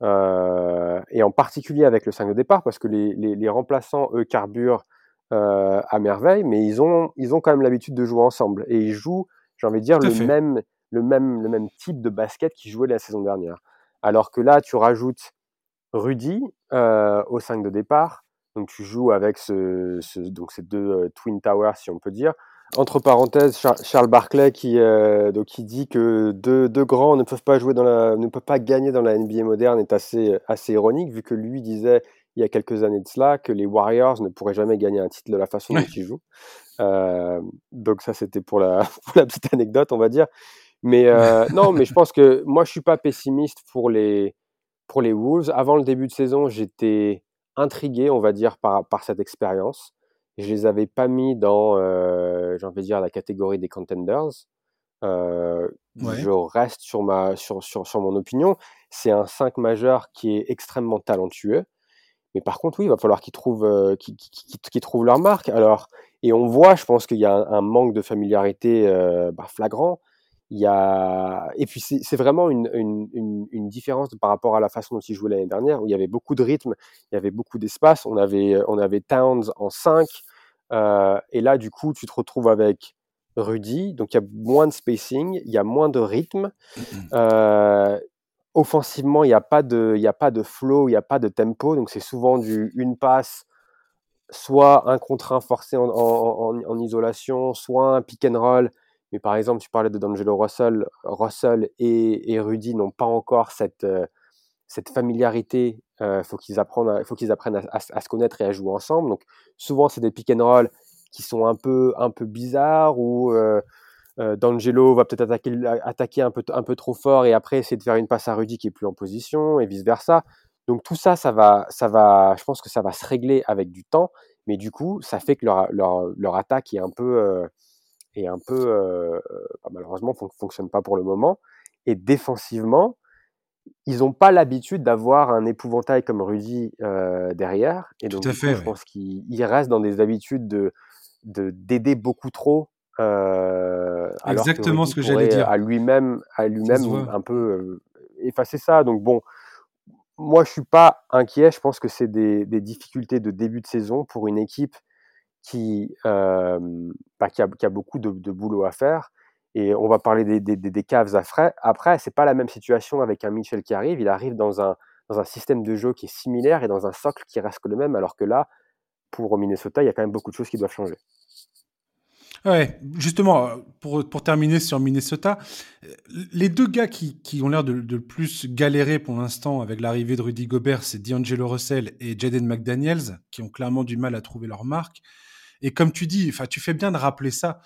Euh, et en particulier avec le 5 de départ, parce que les, les, les remplaçants, eux, carburent euh, à merveille, mais ils ont, ils ont quand même l'habitude de jouer ensemble. Et ils jouent, j'ai envie de dire, le même, le, même, le même type de basket qu'ils jouaient la saison dernière. Alors que là, tu rajoutes Rudy euh, au 5 de départ, donc tu joues avec ce, ce donc ces deux euh, Twin Towers, si on peut dire. Entre parenthèses, Charles Barclay qui, euh, donc, qui dit que deux, deux, grands ne peuvent pas jouer dans la, ne peuvent pas gagner dans la NBA moderne est assez, assez ironique vu que lui disait il y a quelques années de cela que les Warriors ne pourraient jamais gagner un titre de la façon dont ils jouent. Euh, donc ça c'était pour la, pour la petite anecdote on va dire. Mais euh, non, mais je pense que moi je suis pas pessimiste pour les pour les Wolves. Avant le début de saison, j'étais intrigué, on va dire, par, par cette expérience. Je les avais pas mis dans, euh, j'ai envie de dire, la catégorie des contenders. Euh, ouais. Je reste sur, ma, sur, sur, sur mon opinion. C'est un 5 majeur qui est extrêmement talentueux. Mais par contre, oui, il va falloir qu'ils trouvent, euh, trouvent leur marque. Alors, et on voit, je pense qu'il y a un, un manque de familiarité euh, bah, flagrant. Il y a... Et puis c'est vraiment une, une, une, une, différence par rapport à la façon dont ils jouaient l'année dernière, où il y avait beaucoup de rythme, il y avait beaucoup d'espace. On avait, on avait Towns en 5, euh, et là, du coup, tu te retrouves avec Rudy, donc il y a moins de spacing, il y a moins de rythme. Euh, offensivement, il n'y a, pas de, a pas de flow, il n'y a pas de tempo, donc c'est souvent du une passe, soit un contre un forcé en, isolation, soit un pick and roll mais par exemple, tu parlais de D'Angelo Russell, Russell et, Rudy n'ont pas encore cette, euh, cette familiarité. Il euh, faut qu'ils apprennent, faut qu'ils apprennent à, se connaître et à jouer ensemble. Donc souvent, c'est des pick and roll qui sont un peu, un peu bizarres où euh, euh D'Angelo va peut-être attaquer, attaquer un peu, un peu trop fort et après essayer de faire une passe à Rudy qui est plus en position et vice versa. Donc tout ça, ça va, ça va, je pense que ça va se régler avec du temps, mais du coup, ça fait que leur, leur, leur attaque est un peu, euh, et un peu, euh, bah, malheureusement, ne fonctionne pas pour le moment. Et défensivement, ils n'ont pas l'habitude d'avoir un épouvantail comme Rudy euh, derrière. Et donc, Tout à fait, coup, je pense qu'il reste dans des habitudes de d'aider beaucoup trop. Euh, Exactement que ce que j'allais dire. À lui-même, à lui-même, un peu euh, effacer ça. Donc bon, moi je suis pas inquiet. Je pense que c'est des, des, difficultés de début de saison pour une équipe qui, euh, bah, qui, a, qui, a, beaucoup de, de, boulot à faire. Et on va parler des, des, des Cavs après. Après, c'est pas la même situation avec un Mitchell qui arrive. Il arrive dans un, dans un système de jeu qui est similaire et dans un socle qui reste le même, alors que là, pour Minnesota, il y a quand même beaucoup de choses qui doivent changer. Ouais, justement, pour, pour terminer sur Minnesota, les deux gars qui, qui ont l'air de, de plus galérer pour l'instant avec l'arrivée de Rudy Gobert, c'est D'Angelo Russell et Jaden McDaniels, qui ont clairement du mal à trouver leur marque. Et comme tu dis, tu fais bien de rappeler ça.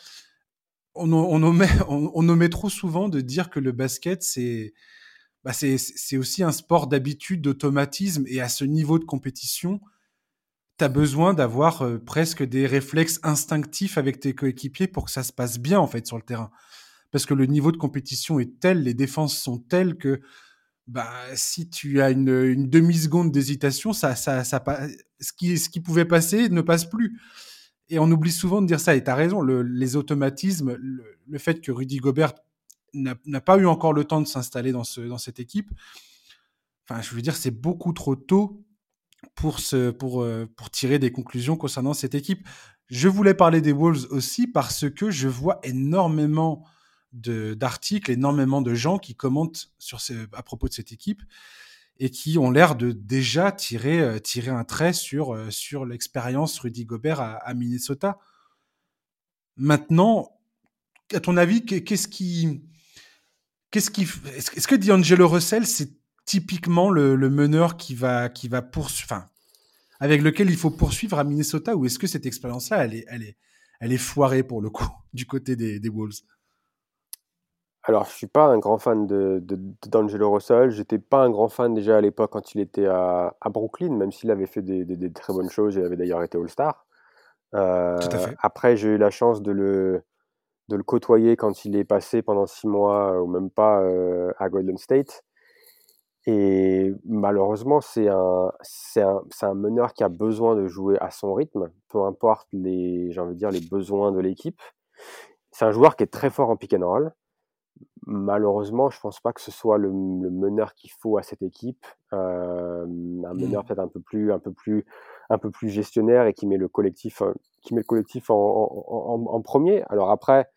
On, on, omet, on, on omet trop souvent de dire que le basket, c'est bah c'est aussi un sport d'habitude, d'automatisme, et à ce niveau de compétition, tu as besoin d'avoir euh, presque des réflexes instinctifs avec tes coéquipiers pour que ça se passe bien en fait sur le terrain. Parce que le niveau de compétition est tel, les défenses sont telles que bah, si tu as une, demi-seconde d'hésitation, ça, ça, ça, ce, qui, ce qui pouvait passer ne passe plus. Et on oublie souvent de dire ça, et tu as raison, le, les automatismes, le, le, fait que Rudy Gobert n'a pas eu encore le temps de s'installer dans, ce, dans cette équipe, enfin, je veux dire, c'est beaucoup trop tôt pour, ce, pour, euh, pour tirer des conclusions concernant cette équipe. Je voulais parler des Wolves aussi parce que je vois énormément d'articles, énormément de gens qui commentent sur à propos de cette équipe et qui ont l'air de déjà tirer, euh, tirer un trait sur, euh, sur l'expérience Rudy Gobert à, à, Minnesota. Maintenant, à ton avis, qu'est-ce qui, qu'est-ce qui, est-ce que D'Angelo Russell, c'est typiquement le, le, meneur qui va, qui va poursuivre, avec lequel il faut poursuivre à Minnesota, ou est-ce que cette expérience-là, elle est, elle est, elle est foirée pour le coup du côté des, des Wolves? Alors, je suis pas un grand fan de, d'Angelo Russell. J'étais pas un grand fan déjà à l'époque quand il était à, à Brooklyn, même s'il avait fait des, des, des, très bonnes choses. Il avait d'ailleurs été All-Star. Euh. Après, j'ai eu la chance de le, de le côtoyer quand il est passé pendant six mois ou même pas euh, à Golden State. Et malheureusement, c'est un, c'est un, un meneur qui a besoin de jouer à son rythme, peu importe les, j'ai envie de dire, les besoins de l'équipe. C'est un joueur qui est très fort en pick and roll. Malheureusement, je pense pas que ce soit le, le meneur qu'il faut à cette équipe. Euh, un meneur Mm. peut-être un peu plus, un peu plus, un peu plus gestionnaire et qui met le collectif, euh, qui met le collectif en, en, en, en premier. Alors après,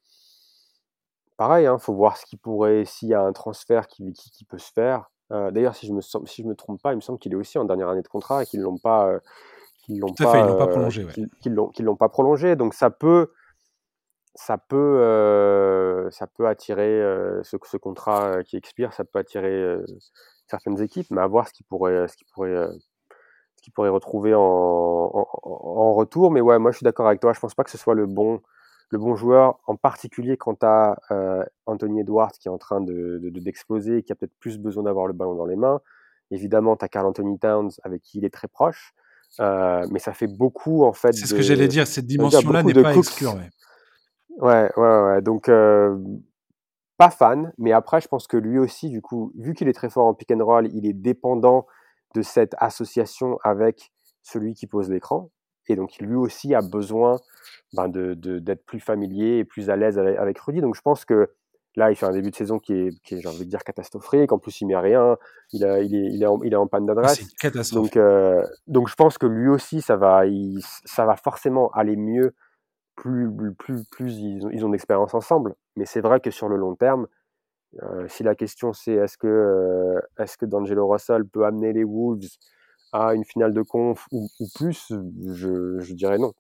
pareil, hein, faut voir ce qui pourrait, s'il y a un transfert qui, qui, qui peut se faire. Euh, D'ailleurs, si je me si je me trompe pas, il me semble qu'il est aussi en dernière année de contrat et qu'ils l'ont pas, euh, qu'ils l'ont fait, pas, ils l'ont pas euh, prolongé. Ouais. qu'ils qu'ils l'ont qu'ils l'ont pas prolongé. Donc ça peut, ça peut, euh, ça peut attirer euh, ce, ce contrat qui expire, ça peut attirer euh, certaines équipes, mais à voir ce qu'ils pourraient, ce qu'ils pourraient, ce qu'ils pourraient retrouver en, en, en retour. Mais ouais, moi je suis d'accord avec toi. Je pense pas que ce soit le bon, le bon joueur, en particulier quand tu as euh, Anthony Edwards qui est en train de, de, de- d'exploser et qui a peut-être plus besoin d'avoir le ballon dans les mains. Évidemment, tu as Carl Anthony Towns avec qui il est très proche. Euh, mais ça fait beaucoup en fait C'est ce que j'allais dire. Cette dimension-là n'est pas exclure. Ouais. Ouais, ouais, ouais. Donc, euh, pas fan, mais après, je pense que lui aussi, du coup, vu qu'il est très fort en pick and roll, il est dépendant de cette association avec celui qui pose l'écran. Et donc, lui aussi a besoin ben, de, de- d'être plus familier et plus à l'aise avec, avec Rudy. Donc, je pense que là, il fait un début de saison qui est, qui est j'ai envie de dire, catastrophique. En plus, il met rien. Il, a, il, est, il, est en, il est en panne Ah, d'adresse. c'est catastrophe. Donc, euh, donc, je pense que lui aussi, ça va, il- ça va forcément aller mieux plus, plus, plus ils ont, ils ont d'expérience ensemble. Mais c'est vrai que sur le long terme, euh, si la question c'est est-ce que, euh, est-ce que D'Angelo Russell peut amener les Wolves à une finale de conf ou, plus, je, dirais non.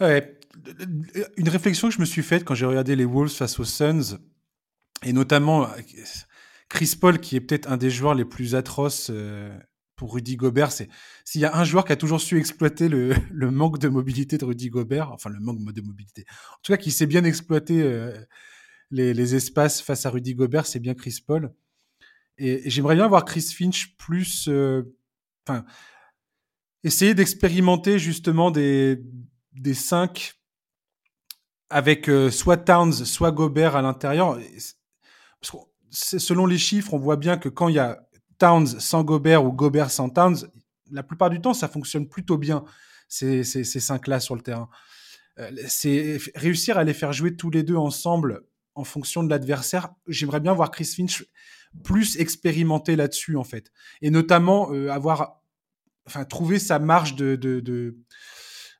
Une réflexion que je me suis faite quand j'ai regardé les Wolves face aux Suns, et notamment Chris Paul, qui est peut-être un des joueurs les plus atroces euh, pour Rudy Gobert, c'est s'il y a un joueur qui a toujours su exploiter le, le, manque de mobilité de Rudy Gobert, enfin le manque de mobilité, en tout cas qui sait bien exploiter euh, les, les, espaces face à Rudy Gobert, c'est bien Chris Paul. Et, j'aimerais bien voir Chris Finch plus, enfin, euh, essayer d'expérimenter justement des des cinq avec euh, soit Towns, soit Gobert à l'intérieur. Parce que selon les chiffres, on voit bien que quand il y a Towns sans Gobert ou Gobert sans Towns, la plupart du temps, ça fonctionne plutôt bien, ces, ces, ces cinq-là sur le terrain. Euh, c'est réussir à les faire jouer tous les deux ensemble en fonction de l'adversaire. J'aimerais bien voir Chris Finch plus expérimenté là-dessus, en fait. Et notamment euh, avoir, enfin, trouver sa marge de, de,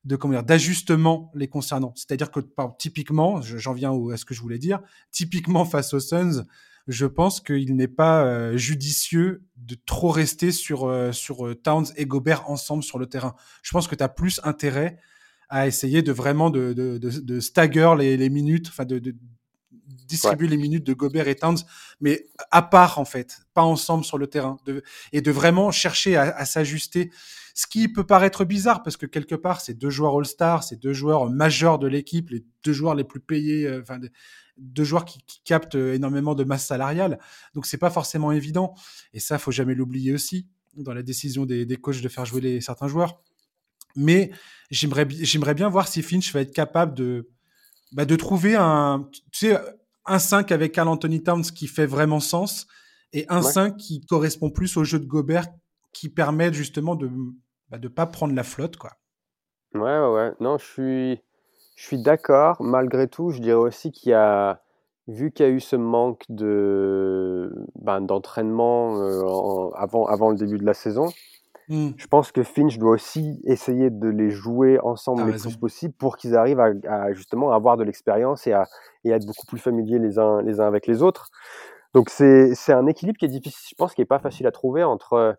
de comment dire d'ajustement les concernant. C'est-à-dire que typiquement, j'en viens à ce que je voulais dire, typiquement face aux Suns, je pense qu'il n'est pas euh, judicieux de trop rester sur euh, sur Towns et Gobert ensemble sur le terrain. Je pense que tu as plus intérêt à essayer de vraiment de, stagger les, minutes, enfin de distribuer ouais. les minutes de Gobert et Towns, mais à part en fait, pas ensemble sur le terrain, et de vraiment chercher à, s'ajuster. Ce qui peut paraître bizarre parce que quelque part, c'est deux joueurs All-Star, c'est deux joueurs majeurs de l'équipe, les deux joueurs les plus payés, euh, enfin, deux joueurs qui, captent énormément de masse salariale. Donc, c'est pas forcément évident. Et ça, faut jamais l'oublier aussi dans la décision des, des coachs de faire jouer certains joueurs. Mais j'aimerais bien voir si Finch va être capable de, bah, de trouver un, tu sais, un 5 avec Carl Anthony Towns qui fait vraiment sens et un ouais. 5 qui correspond plus au jeu de Gobert qui permet justement de bah, de pas prendre la flotte quoi. Ouais ouais, ouais. non je suis je suis d'accord malgré tout je dirais aussi qu'il y a vu qu'il y a eu ce manque de ben, d'entraînement euh, en, avant avant le début de la saison mm. je pense que Finch doit aussi essayer de les jouer ensemble le raison. plus possible pour qu'ils arrivent à, à, justement avoir de l'expérience et à, et à être beaucoup plus familiers les uns les uns avec les autres donc c'est c'est un équilibre qui est difficile je pense qui est pas facile à trouver entre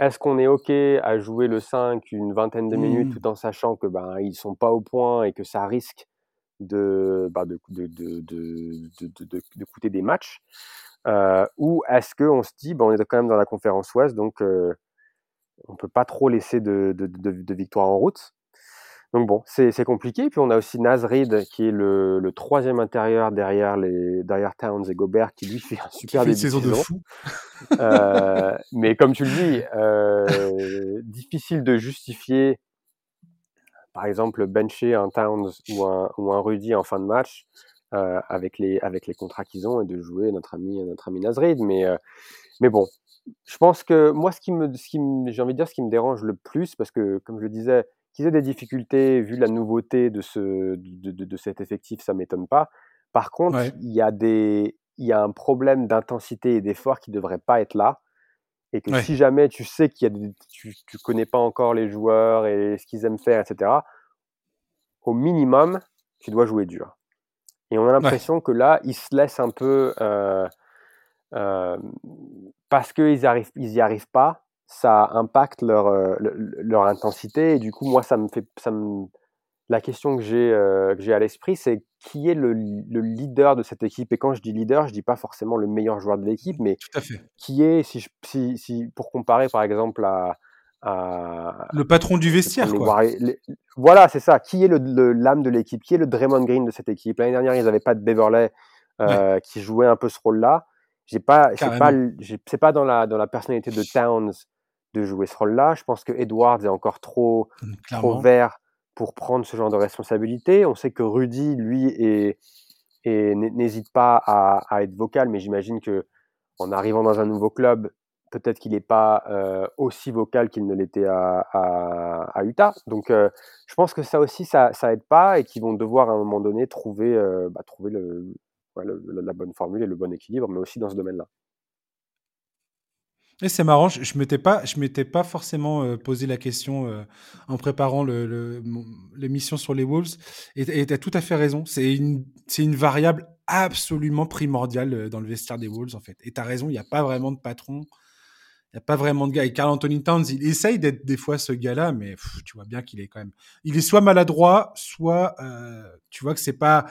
est-ce qu'on est OK à jouer le 5 une vingtaine de minutes mmh. tout en sachant que ben ils sont pas au point et que ça risque de de, de, de, de, de, coûter des matchs euh, ou est-ce qu'on se dit ben, on est quand même dans la conférence Ouest donc euh, on peut pas trop laisser de, de, victoire en route Donc bon, c'est compliqué. Puis on a aussi Nazrid qui est le, le, troisième intérieur derrière les derrière Towns et Gobert qui lui fait un super début de saison. De fou. euh, mais comme tu le dis, euh, difficile de justifier, par exemple, bencher un Towns ou un, ou un Rudy en fin de match euh, avec les avec les contrats qu'ils ont et de jouer notre ami notre ami Nazrid. Mais mais bon, je pense que moi, ce qui me, ce qui j'ai envie de dire, ce qui me dérange le plus, parce que comme je le disais qu'ils aient des difficultés vu la nouveauté de, ce, de, de, cet effectif, ça m'étonne pas. Par contre, il, y a des, il y a un problème d'intensité et d'effort qui ne devrait pas être là. Et que si jamais tu sais qu'il y a des, tu, ne connais pas encore les joueurs et ce qu'ils aiment faire, etc., au minimum, tu dois jouer dur. Et on a l'impression que là, ils se laissent un peu, euh, euh, parce qu'ils n'y ils y arrivent pas, ça impacte leur, euh, leur intensité. Et du coup, moi, ça me fait. Ça me... La question que j'ai euh, à l'esprit, c'est qui est le, le, leader de cette équipe? Et quand je dis leader, je dis pas forcément le meilleur joueur de l'équipe, mais qui est, si, si, si, pour comparer par exemple à. à le patron du vestiaire, quoi. voilà, c'est ça. Qui est l'âme de l'équipe? Qui est le Draymond Green de cette équipe? L'année dernière, ils n'avaient pas de Beverley euh, qui jouait un peu ce rôle-là. J'ai pas, c'est pas, c'est pas dans la dans la personnalité de Towns de jouer ce rôle-là. Je pense que Edwards est encore trop, mmh, trop vert pour prendre ce genre de responsabilité. On sait que Rudy, lui, et n'hésite pas à, être vocal, mais j'imagine que en arrivant dans un nouveau club, peut-être qu'il n'est pas euh, aussi vocal qu'il ne l'était à, à, Utah. Donc, euh, je pense que ça aussi, ça, ça aide pas et qu'ils vont devoir à un moment donné trouver, euh, bah, trouver le, la bonne formule et le bon équilibre, mais aussi dans ce domaine-là. Et c'est marrant, je, pas, je m'étais pas forcément euh, posé la question euh, en préparant l'émission sur les Wolves. Et tu as tout à fait raison. C'est une, une variable absolument primordiale euh, dans le vestiaire des Wolves, en fait. Et tu as raison, il n'y a pas vraiment de patron. Il n'y a pas vraiment de gars. Et Carl Anthony Towns, il essaye d'être des fois ce gars-là, mais tu vois bien qu'il est quand même. Il est soit maladroit, soit tu vois que c'est pas,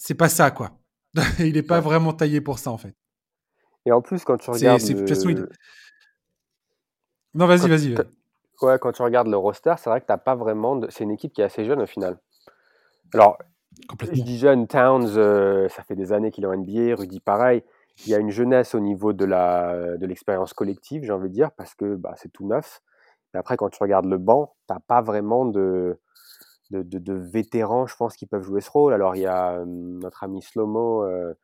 c'est pas ça, quoi. il n'est pas vraiment taillé pour ça, en fait. Et en plus, quand tu regardes. Non, vas-y, vas-y. Ouais, quand tu regardes le roster, c'est vrai que t'as pas vraiment. De... C'est une équipe qui est assez jeune au final. Alors, je dis jeune, Towns, euh, ça fait des années qu'il est en NBA, Rudy pareil. Il y a une jeunesse au niveau de la de l'expérience collective, j'ai envie de dire, parce que bah, c'est tout neuf. Mais après, quand tu regardes le banc, t'as pas vraiment de de, vétérans, je pense, qui peuvent jouer ce rôle. Alors, il y a notre ami Slomo. Euh,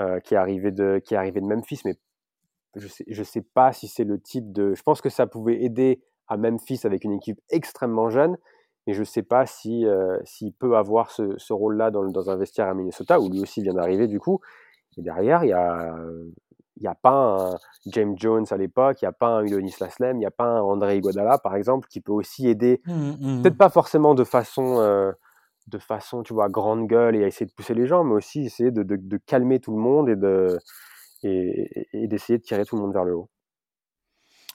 euh, qui est arrivé de qui est arrivé de Memphis, mais je sais je sais pas si c'est le type de. Je pense que ça pouvait aider à Memphis avec une équipe extrêmement jeune, mais je sais pas si euh, s'il peut avoir ce, ce rôle-là dans, dans, un vestiaire à Minnesota où lui aussi vient d'arriver du coup. Et derrière, il y a il n'y a pas un James Jones à l'époque, il n'y a pas un Udonis Laslem, il n'y a pas un André Iguodala, par exemple, qui peut aussi aider, mmh, mmh. peut-être pas forcément de façon euh, de façon, tu vois, grande gueule et à essayer de pousser les gens, mais aussi essayer de, de, calmer tout le monde et de et, d'essayer de tirer tout le monde vers le haut.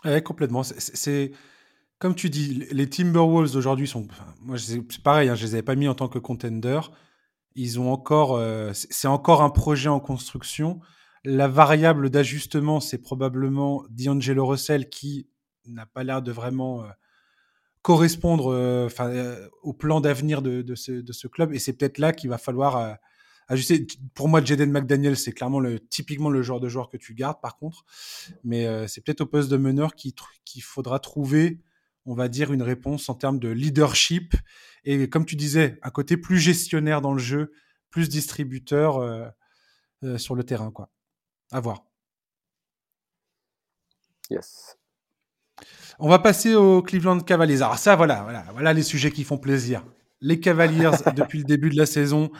Ouais, complètement. C'est comme tu dis, les Timberwolves aujourd'hui sont. moi, c'est pareil, hein, je les avais pas mis en tant que contender. Ils ont encore, euh, c'est encore un projet en construction. La variable d'ajustement, c'est probablement D'Angelo Russell qui n'a pas l'air de vraiment euh, correspondre euh, euh, au plan d'avenir de, ce, club. Et c'est peut-être là qu'il va falloir ajuster. Pour moi, Jaden McDaniel, c'est clairement le, typiquement le genre de joueur que tu gardes, par contre. Mais c'est peut-être au poste de meneur qu'il faudra trouver, on va dire, une réponse en termes de leadership. Et comme tu disais, un côté plus gestionnaire dans le jeu, plus distributeur sur le terrain. Quoi. À voir. Yes. On va passer aux Cleveland Cavaliers. Alors ça, voilà, voilà, voilà les sujets qui font plaisir. Les Cavaliers, depuis le début de la saison,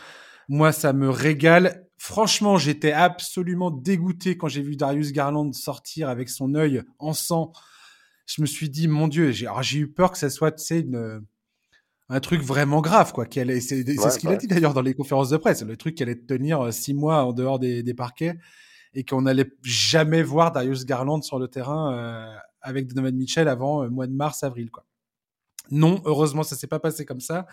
moi, ça me régale. Franchement, j'étais absolument dégoûté quand j'ai vu Darius Garland sortir avec son œil en sang. Je me suis dit, mon Dieu, j'ai, eu peur que ça soit, tu sais, une, un truc vraiment grave, quoi. c'est, ce qu'il a dit d'ailleurs dans les conférences de presse. Le truc qui allait tenir euh, six mois en dehors des, des parquets et qu'on n'allait jamais voir Darius Garland sur le terrain euh, avec Donovan Mitchell avant euh, mois de mars, avril. Quoi. Non, heureusement, ça s'est pas passé comme ça.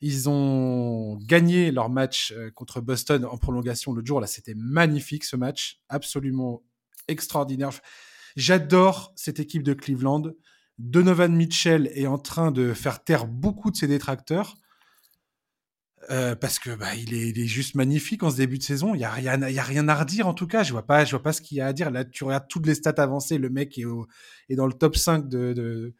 Ils ont gagné leur match euh, contre Boston en prolongation le jour. Là, c'était magnifique ce match, absolument extraordinaire. J'adore cette équipe de Cleveland Donovan Mitchell est en train de faire taire beaucoup de ses détracteurs. Euh, parce que bah, il, est, juste magnifique en ce début de saison. Il y a rien, y a rien à redire en tout cas. Je vois pas, je vois pas ce qu'il y a à dire. Là, tu regardes toutes les stats avancées. Le mec est, au, dans le top 5 de, de,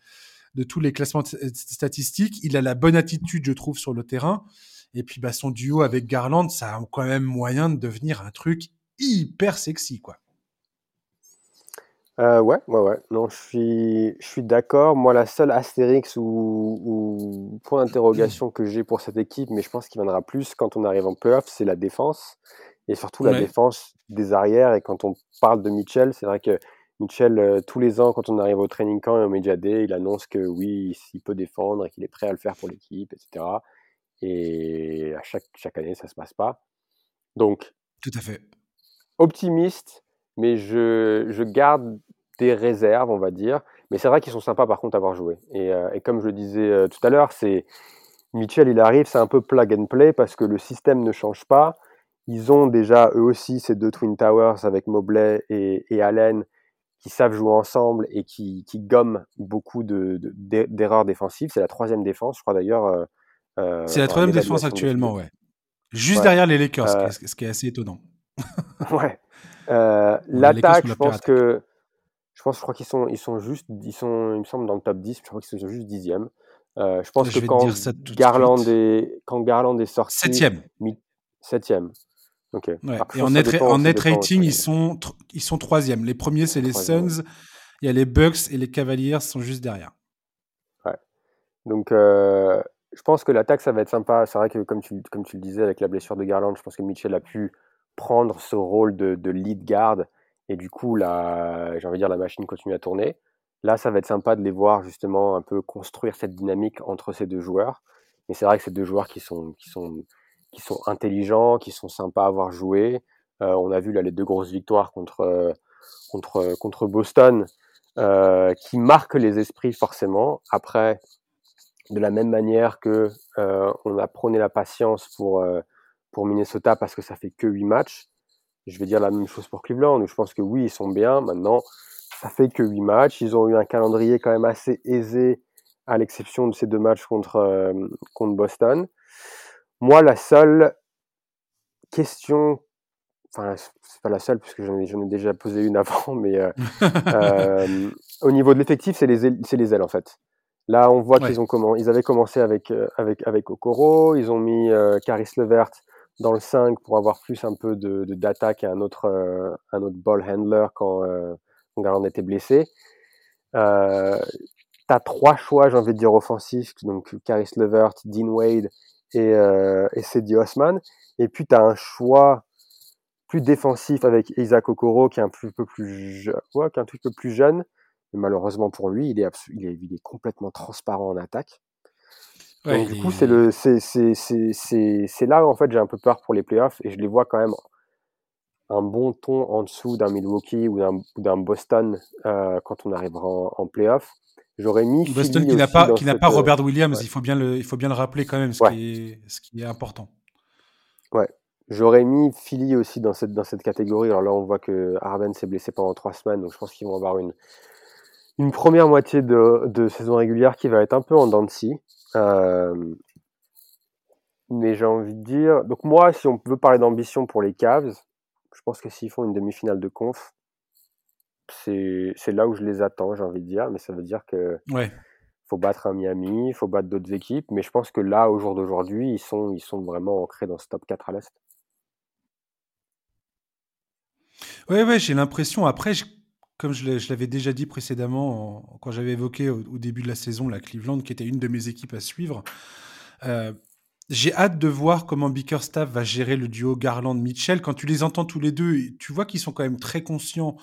de, tous les classements statistiques. Il a la bonne attitude, je trouve, sur le terrain. Et puis, bah, son duo avec Garland, ça a quand même moyen de devenir un truc hyper sexy, quoi. Euh, ouais, ouais, ouais. Non, je suis, je suis d'accord. Moi, la seule astérix ou, ou point d'interrogation que j'ai pour cette équipe, mais je pense qu'il viendra plus quand on arrive en playoff, c'est la défense. Et surtout la défense des arrières. Et quand on parle de Mitchell, c'est vrai que Mitchell, euh, tous les ans, quand on arrive au training camp et au Media Day, il annonce que oui, il peut défendre et qu'il est prêt à le faire pour l'équipe, etc. Et à chaque, chaque année, ça se passe pas. Donc, Tout à fait. optimiste, mais je, je garde des réserves, on va dire. Mais c'est vrai qu'ils sont sympas par contre à avoir joué. Et, euh, et comme je le disais euh, tout à l'heure, c'est Mitchell, il arrive, c'est un peu plug and play parce que le système ne change pas. Ils ont déjà eux aussi ces deux Twin Towers avec Mobley et, et Allen qui savent jouer ensemble et qui, qui gomment beaucoup de, de, d'e- d'erreurs défensives. C'est la troisième défense, je crois d'ailleurs. euh, C'est la troisième défense actuellement, ouais. Juste Ouais. derrière les Lakers, ce qui est assez étonnant. Ouais. Euh, L'attaque, je pense que je pense, je crois qu'ils sont, ils sont juste, ils sont, il me semble dans le top 10. Je crois qu'ils sont juste dixième. Euh, je pense Je que quand Garland est, quand Garland est sorti, Septième. mi- septième. Ok. Ouais. Et en net, dépend, en net rating, aussi. ils sont, ils sont troisième. Les premiers, c'est les. Suns. Il y a les Bucks et les Cavaliers sont juste derrière. Ouais. Donc, euh, je pense que l'attaque, ça va être sympa. C'est vrai que, comme tu, comme tu le disais, avec la blessure de Garland, je pense que Mitchell a pu prendre ce rôle de, lead guard. Et du coup, la, j'ai envie de dire, la machine continue à tourner. Là, ça va être sympa de les voir justement un peu construire cette dynamique entre ces deux joueurs. Mais c'est vrai que c'est deux joueurs qui sont, qui sont, qui sont intelligents, qui sont sympas à avoir joué. Euh, on a vu là les deux grosses victoires contre, contre, contre Boston, euh, qui marquent les esprits forcément. Après, de la même manière que euh, on a prôné la patience pour, pour Minnesota parce que ça fait que 8 matchs, je vais dire la même chose pour Cleveland. Je pense que oui, ils sont bien. Maintenant, ça fait que 8 matchs. Ils ont eu un calendrier quand même assez aisé, à l'exception de ces deux matchs contre, euh, contre Boston. Moi, la seule question, enfin, c'est pas la seule, puisque j'en ai, déjà posé une avant, mais euh, euh, au niveau de l'effectif, c'est les, les ailes en fait. Là, on voit Ouais. qu'ils ont comment, ils avaient commencé avec avec avec Okoro, ils ont mis Caris Levert dans le 5 pour avoir plus un peu de d'attaque et un autre euh, autre ball handler quand euh, Garland était blessé. Euh, T'as trois choix, j'ai envie de dire offensifs, donc Caris Levert, Dean Wade et euh, et Cedi Osman. Et puis t'as un choix plus défensif avec Isaac Okoro qui est un peu, plus un peu plus jeune. Malheureusement pour lui, il est, abso- il est, il est complètement transparent en attaque. Ouais, Donc du coup, est- c'est le, c'est, c'est, c'est, c'est, c'est là où en fait j'ai un peu peur pour les playoffs et je les vois quand même un bon ton en dessous d'un Milwaukee ou d'un, ou d'un Boston euh, quand on arrivera en, en playoffs. J'aurais mis Boston qui n'a pas, qui n'a pas euh, Robert Williams, ouais. il, faut bien le, il faut bien le rappeler quand même, ce, Ouais. qui, est, ce qui est important. Ouais. J'aurais mis Philly aussi dans cette, dans cette catégorie. Alors là, on voit que Harden s'est blessé pendant trois semaines, donc je pense qu'ils vont avoir une, une première moitié de, de saison régulière qui va être un peu en dents de scie. Euh, mais j'ai envie de dire. Donc, moi, si on veut parler d'ambition pour les Cavs, je pense que s'ils font une demi-finale de conf, c'est là où je les attends, j'ai envie de dire. Mais ça veut dire que Ouais. faut battre un Miami, il faut battre d'autres équipes. Mais je pense que là, au jour d'aujourd'hui, ils sont, ils sont vraiment ancrés dans ce top 4 à l'Est. Ouais, ouais, j'ai l'impression. Après, je- comme je l'avais déjà dit précédemment, en- quand j'avais évoqué au, début de la saison la Cleveland, qui était une de mes équipes à suivre, euh, j'ai hâte de voir comment Bickerstaff va gérer le duo Garland-Mitchell. Quand tu les entends tous les deux, tu vois qu'ils sont quand même très conscients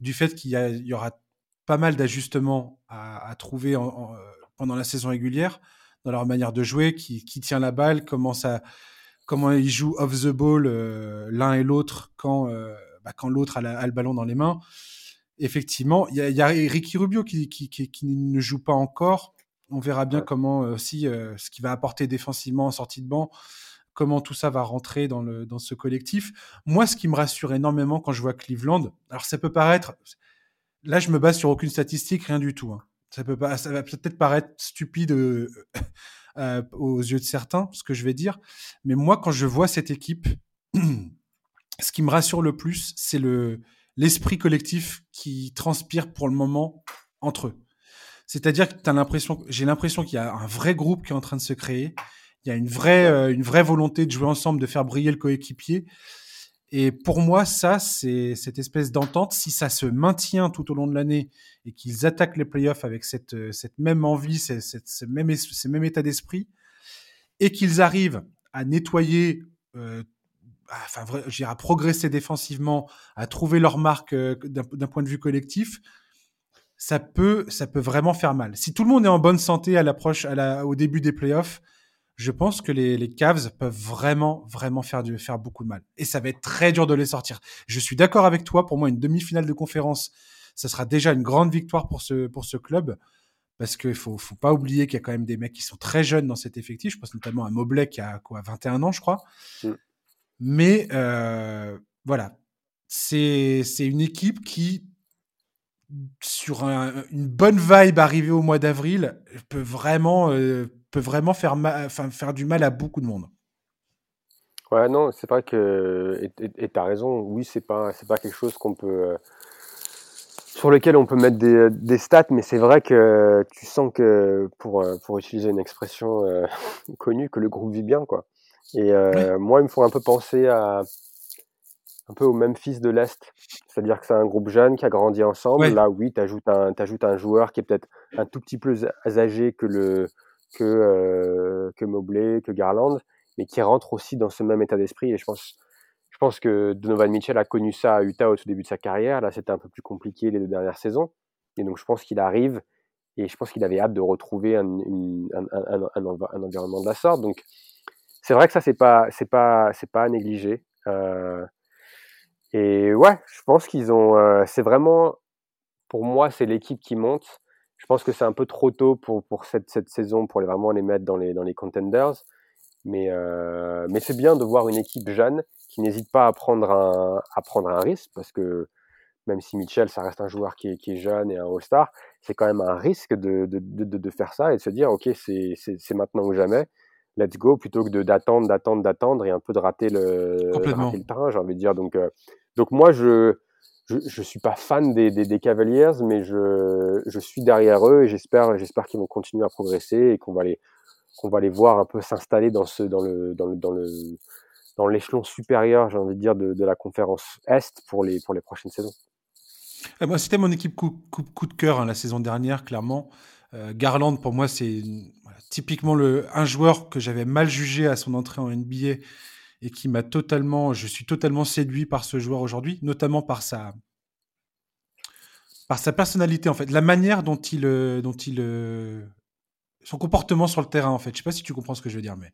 du fait qu'il y, aura pas mal d'ajustements à, trouver en- en, pendant la saison régulière dans leur manière de jouer, qui, tient la balle, comment ils jouent off the ball euh, l'un et l'autre quand, euh, bah, l'autre a, la- a le ballon dans les mains. Effectivement, il y a, il y a Ricky Rubio qui, qui, qui, qui ne joue pas encore. On verra bien Ouais. comment euh, si euh, ce qu'il va apporter défensivement en sortie de banc, comment tout ça va rentrer dans, le, dans ce collectif. Moi, ce qui me rassure énormément quand je vois Cleveland, alors ça peut paraître, là je me base sur aucune statistique, rien du tout. hein. Ça peut pas, ça va peut-être paraître stupide euh, euh, aux yeux de certains, ce que je vais dire, mais moi, quand je vois cette équipe, ce qui me rassure le plus, c'est le l'esprit collectif qui transpire pour le moment entre eux. C'est-à-dire que t'as l'impression, j'ai l'impression qu'il y a un vrai groupe qui est en train de se créer. Il y a une vraie, euh, une vraie volonté de jouer ensemble, de faire briller le coéquipier. Et pour moi, ça, c'est cette espèce d'entente. Si ça se maintient tout au long de l'année et qu'ils attaquent les playoffs avec cette, euh, cette même envie, cette, cette, ce, même, ce même état d'esprit, et qu'ils arrivent à nettoyer, euh, enfin, je dirais, à progresser défensivement, à trouver leur marque euh, d'un point de vue collectif, ça peut, ça peut vraiment faire mal. Si tout le monde est en bonne santé à l'approche, au début des playoffs, je pense que les, les Cavs peuvent vraiment, vraiment faire, du, faire beaucoup de mal. Et ça va être très dur de les sortir. Je suis d'accord avec toi. Pour moi, une demi-finale de conférence, ça sera déjà une grande victoire pour ce, pour ce club. Parce qu'il faut, faut pas oublier qu'il y a quand même des mecs qui sont très jeunes dans cet effectif. Je pense notamment à Mobley qui a quoi, 21 ans, je crois. Mm. Mais euh, voilà, c'est une équipe qui, sur un, une bonne vibe arrivée au mois d'avril, peut vraiment euh, peut vraiment faire, faire du mal à beaucoup de monde. Ouais, non, c'est vrai que. Et tu as raison, oui, c'est pas, pas quelque chose qu'on peut. Euh, sur lequel on peut mettre des, stats, mais c'est vrai que tu sens que, pour, pour utiliser une expression connue, que le groupe vit bien, quoi. Et moi, ils me font un peu penser à. Un peu au même fils de l'Est. C'est-à-dire que c'est un groupe jeune qui a grandi ensemble. Là, oui, tu ajoutes un, un joueur qui est peut-être un tout petit peu plus âgé que le, que, euh, que Mobley, que Garland, mais qui rentre aussi dans ce même état d'esprit. Et je pense, je pense que Donovan Mitchell a connu ça à Utah au tout début de sa carrière. Là, c'était un peu plus compliqué les deux dernières saisons. Et donc, je pense qu'il arrive et je pense qu'il avait hâte de retrouver un, un, un, un, environnement de la sorte. Donc, c'est vrai que ça, c'est pas, c'est pas, c'est pas à négliger. Euh, et ouais, je pense qu'ils ont, euh, c'est vraiment, pour moi, c'est l'équipe qui monte. Je pense que c'est un peu trop tôt pour, pour cette, cette saison pour vraiment les mettre dans les, dans les contenders. Mais, euh, mais c'est bien de voir une équipe jeune qui n'hésite pas à prendre, un, à prendre un risque parce que même si Mitchell, ça reste un joueur qui est, qui jeune et un All-Star, c'est quand même un risque de, de, de, de, faire ça et de se dire, OK, c'est maintenant ou jamais, let's go, plutôt que d'attendre, d'attendre, d'attendre et un peu de rater le, rater le train, j'ai envie de dire. Donc, euh, donc moi, je, je, je suis pas fan des, des, des Cavaliers, mais je, je, suis derrière eux et j'espère, j'espère qu'ils vont continuer à progresser et qu'on va les, qu'on va les voir un peu s'installer dans ce, dans le, dans le, dans le, dans l'échelon supérieur, j'ai envie de dire, de, de, la conférence Est pour les, pour les prochaines saisons. Moi, c'était mon équipe coup, coup, coup de cœur hein, la saison dernière, clairement. Euh, Garland, pour moi, c'est typiquement le, un joueur que j'avais mal jugé à son entrée en NBA et qui m'a totalement, je suis totalement séduit par ce joueur aujourd'hui, notamment par sa, par sa personnalité en fait, la manière dont il, euh, dont il, euh, son comportement sur le terrain en fait. Je sais pas si tu comprends ce que je veux dire, mais,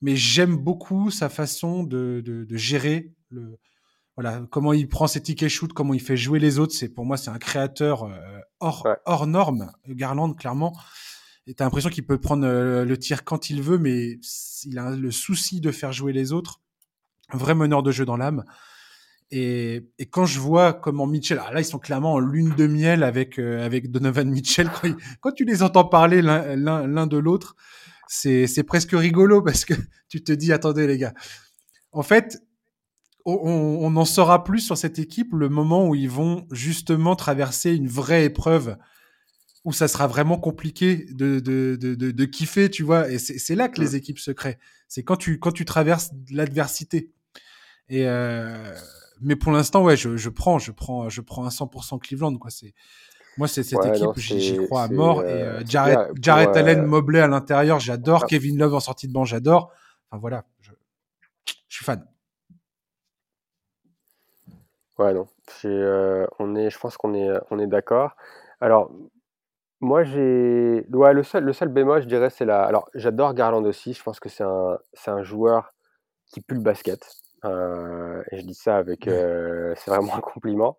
mais j'aime beaucoup sa façon de, de, de, gérer le, voilà, comment il prend ses tickets shoot, comment il fait jouer les autres. C'est pour moi, c'est un créateur euh, hors, ouais. hors norme. Garland, clairement. Et t'as l'impression qu'il peut prendre euh, le tir quand il veut, mais il a le souci de faire jouer les autres. Un vrai meneur de jeu dans l'âme. Et, et, quand je vois comment Mitchell, là ils sont clairement en lune de miel avec euh, avec Donovan Mitchell. Quand, il, quand tu les entends parler l'un de l'autre, c'est presque rigolo parce que tu te dis attendez les gars. En fait, on, on en saura plus sur cette équipe le moment où ils vont justement traverser une vraie épreuve où ça sera vraiment compliqué de, de, de, de, de kiffer, tu vois. Et c'est là que les équipes se créent. C'est quand tu, quand tu traverses l'adversité. Et euh, mais pour l'instant, ouais, je, je prends, je prends, je prends à 100% Cleveland, quoi. C'est moi, c'est cette ouais, équipe, j'y crois à mort. Et euh, Jared, yeah, Jared pour, Allen, euh... Mobley à l'intérieur, j'adore. Kevin Love en sortie de banc, j'adore. Enfin voilà, je, je, suis fan. Ouais, non, euh, on est, je pense qu'on est, on est d'accord. Alors, moi, j'ai. Ouais, le seul, le seul bémol, je dirais, c'est la. Alors, j'adore Garland aussi. Je pense que c'est un, c'est un joueur qui pue le basket. Euh, et je dis ça avec. Euh, c'est vraiment un compliment.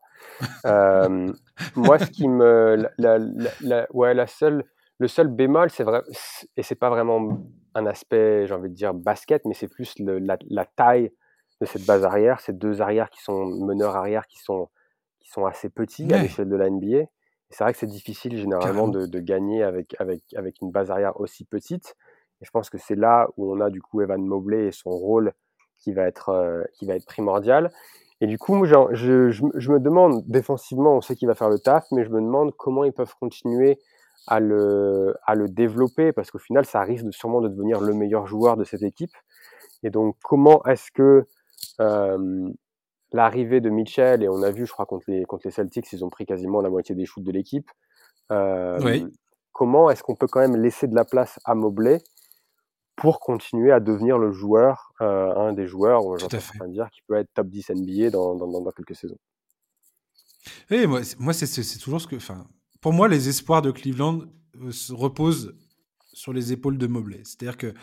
Euh, moi, ce qui me. La, la, la, ouais, la seule. Le seul bémol, c'est vrai. Et c'est pas vraiment un aspect, j'ai envie de dire, basket, mais c'est plus le, la, la taille de cette base arrière. Ces deux arrières qui sont meneurs arrière qui sont, qui sont assez petits ouais. à l'échelle de la NBA c'est vrai que c'est difficile généralement de, de, gagner avec, avec, avec une base arrière aussi petite. Et je pense que c'est là où on a du coup Evan Mobley et son rôle qui va être, euh, qui va être primordial. Et du coup, je, je, je, me demande, défensivement, on sait qu'il va faire le taf, mais je me demande comment ils peuvent continuer à le, à le développer, parce qu'au final, ça risque de, sûrement de devenir le meilleur joueur de cette équipe. Et donc, comment est-ce que l'arrivée de Mitchell, et on a vu, je crois, contre les, contre les Celtics, ils ont pris quasiment la moitié des shoots de l'équipe. Euh, comment est-ce qu'on peut quand même laisser de la place à Mobley pour continuer à devenir le joueur, euh, un des joueurs, j'entends de dire, qui peut être top 10 NBA dans, dans, dans quelques saisons? Oui, moi, moi c'est toujours ce que. Pour moi, les espoirs de Cleveland euh, reposent sur les épaules de Mobley. C'est-à-dire que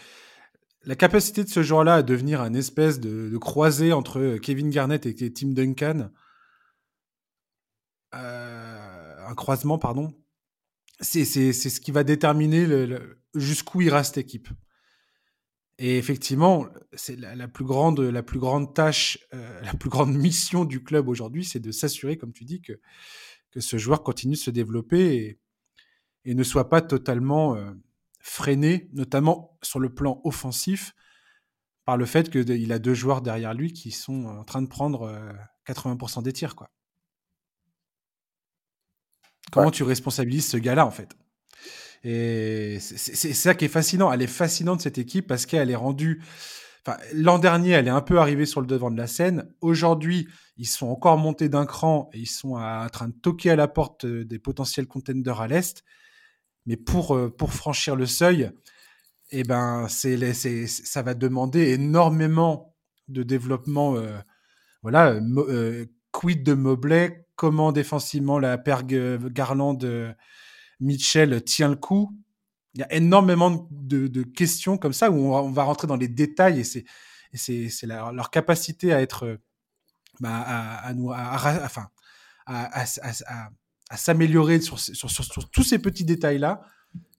la capacité de ce joueur-là à devenir un espèce de, croisé entre Kevin Garnett et Tim Duncan, euh, un croisement, pardon, c'est ce qui va déterminer jusqu'où ira cette équipe. Et effectivement, c'est la, plus grande, tâche, euh, la plus grande mission du club aujourd'hui, c'est de s'assurer, comme tu dis, que, que ce joueur continue de se développer et, ne soit pas totalement euh, freiné, notamment sur le plan offensif, par le fait qu'il a deux joueurs derrière lui qui sont en train de prendre 80% euh, des tirs. Quoi. Comment tu responsabilises ce gars-là, en fait? Et c'est ça qui est fascinant. Elle est fascinante, cette équipe, parce qu'elle est rendue. Enfin, L'an dernier, elle est un peu arrivée sur le devant de la scène. Aujourd'hui, ils sont encore montés d'un cran et ils sont en train de toquer à la porte euh, des potentiels contenders à l'Est. Mais pour, euh, pour franchir le seuil, eh ben, c'est, ça va demander énormément de développement. Euh, voilà, quid de Mobley, comment défensivement la paire Garland Mitchell tient le coup. Il y a énormément de, questions comme ça où on, va rentrer dans les détails et c'est leur capacité à être bah, à, nous enfin à, s'améliorer sur, sur, tous ces petits détails là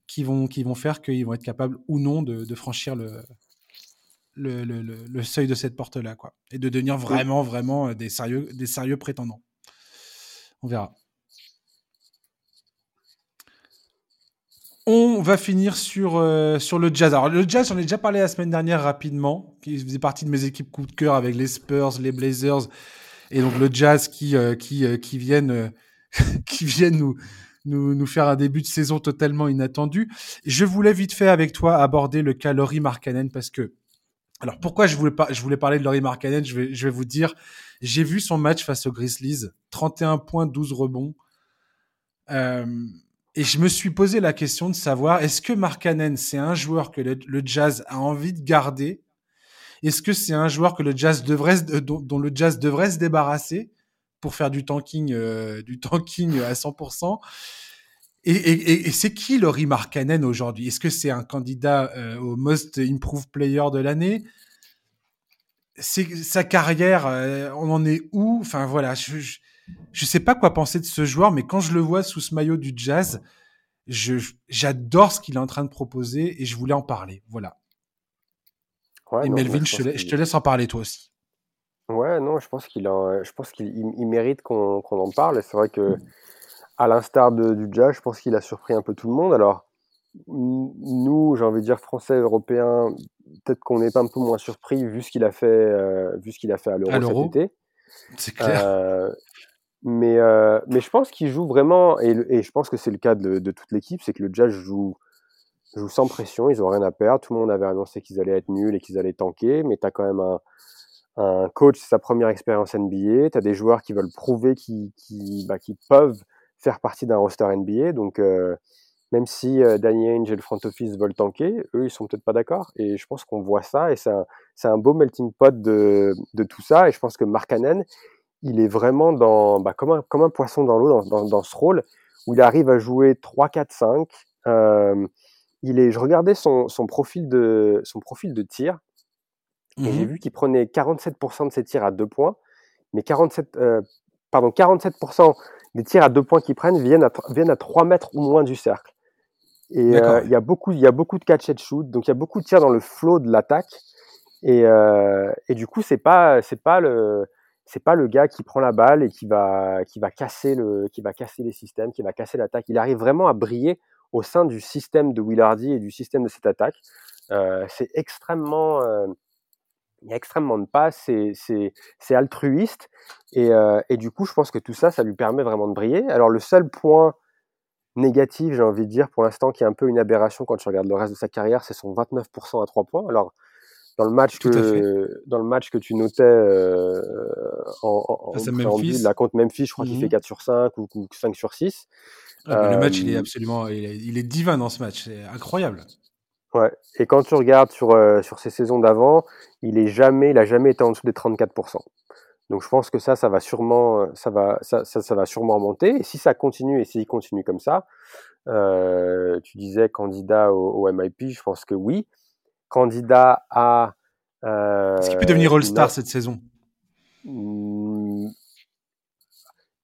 qui vont qui vont faire qu'ils vont être capables ou non de, franchir le le, le, seuil de cette porte là quoi. Et de devenir vraiment vraiment des sérieux des sérieux prétendants. On verra. On va finir sur, euh, sur le Jazz. Alors, le Jazz, j'en ai déjà parlé la semaine dernière rapidement, qui faisait partie de mes équipes coup de cœur avec les Spurs, les Blazers, et donc le Jazz qui, euh, qui, euh, qui viennent, qui viennent nous, nous, nous faire un début de saison totalement inattendu. Je voulais vite fait avec toi aborder le cas Laurie Markkanen parce que, alors pourquoi je voulais, je voulais parler de Laurie Markkanen, je vais, je vais vous dire, j'ai vu son match face aux Grizzlies, 31 points, 12 rebonds. Euh, et je me suis posé la question de savoir, est-ce que Markkanen, c'est un joueur que le, Jazz a envie de garder? Est-ce que c'est un joueur que le Jazz devrait, dont, le Jazz devrait se débarrasser? Pour faire du tanking, euh, du tanking à 100% et, c'est qui Laurie Markkanen aujourd'hui? Est-ce que c'est un candidat euh, au Most Improved Player de l'année? C'est sa carrière, euh, on en est où? Enfin voilà, je je sais pas quoi penser de ce joueur, mais quand je le vois sous ce maillot du Jazz, j'adore ce qu'il est en train de proposer et je voulais en parler. Voilà. et Melvin, je, te, laisse en parler toi aussi. Ouais, non, je pense qu'il je pense qu'il mérite qu'on en parle. C'est vrai que, à l'instar du Jazz, je pense qu'il a surpris un peu tout le monde. Alors, nous, j'ai envie de dire français, européens, peut-être qu'on est un peu moins surpris vu ce qu'il a fait, euh, vu ce qu'il a fait à l'Euro cet été. C'est clair. Euh, mais, euh, mais je pense qu'il joue vraiment, et, et, je pense que c'est le cas de, de toute l'équipe, c'est que le Jazz joue, joue sans pression, ils ont rien à perdre. Tout le monde avait annoncé qu'ils allaient être nuls et qu'ils allaient tanker, mais tu as quand même un, un coach, sa première expérience NBA, tu as des joueurs qui veulent prouver qu'ils bah, peuvent faire partie d'un roster NBA. Donc, euh, même si euh, Danny Ainge et le front office veulent tanker, eux, ils sont peut-être pas d'accord. Et je pense qu'on voit ça, et c'est un, un, beau melting pot de, de, tout ça. Et je pense que Mark Cannon, il est vraiment dans, bah, comme, un, comme un poisson dans l'eau dans, dans, ce rôle où il arrive à jouer 3, 4, 5. Euh, il est, je regardais son, son, profil de, son profil de tir et j'ai mmh vu qu'il prenait 47% de ses tirs à deux points, mais 47, euh, pardon, 47% des tirs à deux points qu'il prennent viennent à, viennent à 3 mètres ou moins du cercle. Et euh, il y a beaucoup, y a beaucoup de catch and shoot, donc il y a beaucoup de tirs dans le flow de l'attaque. Et, euh, et du coup, c'est pas, c'est pas le, c'est pas le gars qui prend la balle et qui va, qui va casser le, qui va casser les systèmes, qui va casser l'attaque. Il arrive vraiment à briller au sein du système de Willardy et du système de cette attaque. Euh, c'est extrêmement, il y a extrêmement de passes, c'est altruiste et, euh, et, du coup, je pense que tout ça, ça lui permet vraiment de briller. Alors le seul point négatif, j'ai envie de dire pour l'instant, qui est un peu une aberration quand tu regardes le reste de sa carrière, c'est son 29% à 3 points. Alors dans le match que dans le match que tu notais euh, en, en, en la contre Memphis, je crois qu'il fait 4 mmh sur 5 ou, 5 sur 6. le match, il est absolument, il est, divin dans ce match, c'est incroyable. Ouais. Et quand tu regardes sur euh, sur ces saisons d'avant, il est jamais, il a jamais été en dessous des 34%. Donc je pense que ça, ça va sûrement, ça va, ça, ça, ça va sûrement monter. Et si ça continue et s'il continue comme ça, euh, tu disais candidat au, au, MIP, je pense que oui candidat à. Est-ce qu'il peut devenir euh, All-Star cette saison? Mmh.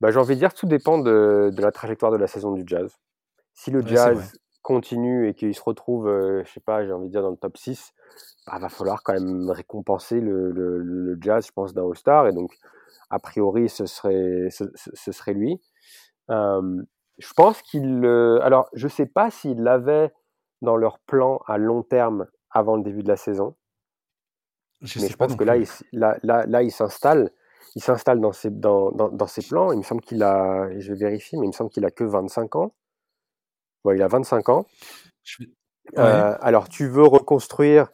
bah, J'ai envie de dire tout dépend de, la trajectoire de la saison du Jazz. Si le Jazz continue et qu'il se retrouve, euh, je sais pas, j'ai envie de dire dans le top 6, il bah, va falloir quand même récompenser le, Jazz, je pense, d'un All-Star. Et donc, a priori, ce serait, ce, serait lui. je pense qu'il. alors, je sais pas s'il l'avait dans leur plan à long terme avant le début de la saison. Je mais je pense que là il, là, là, il s'installe. Il s'installe dans ses, dans, dans, ses plans. Il me semble qu'il a, je vais vérifier, mais il me semble qu'il a que 25 ans. Il a 25 ans. Euh, alors, tu veux reconstruire,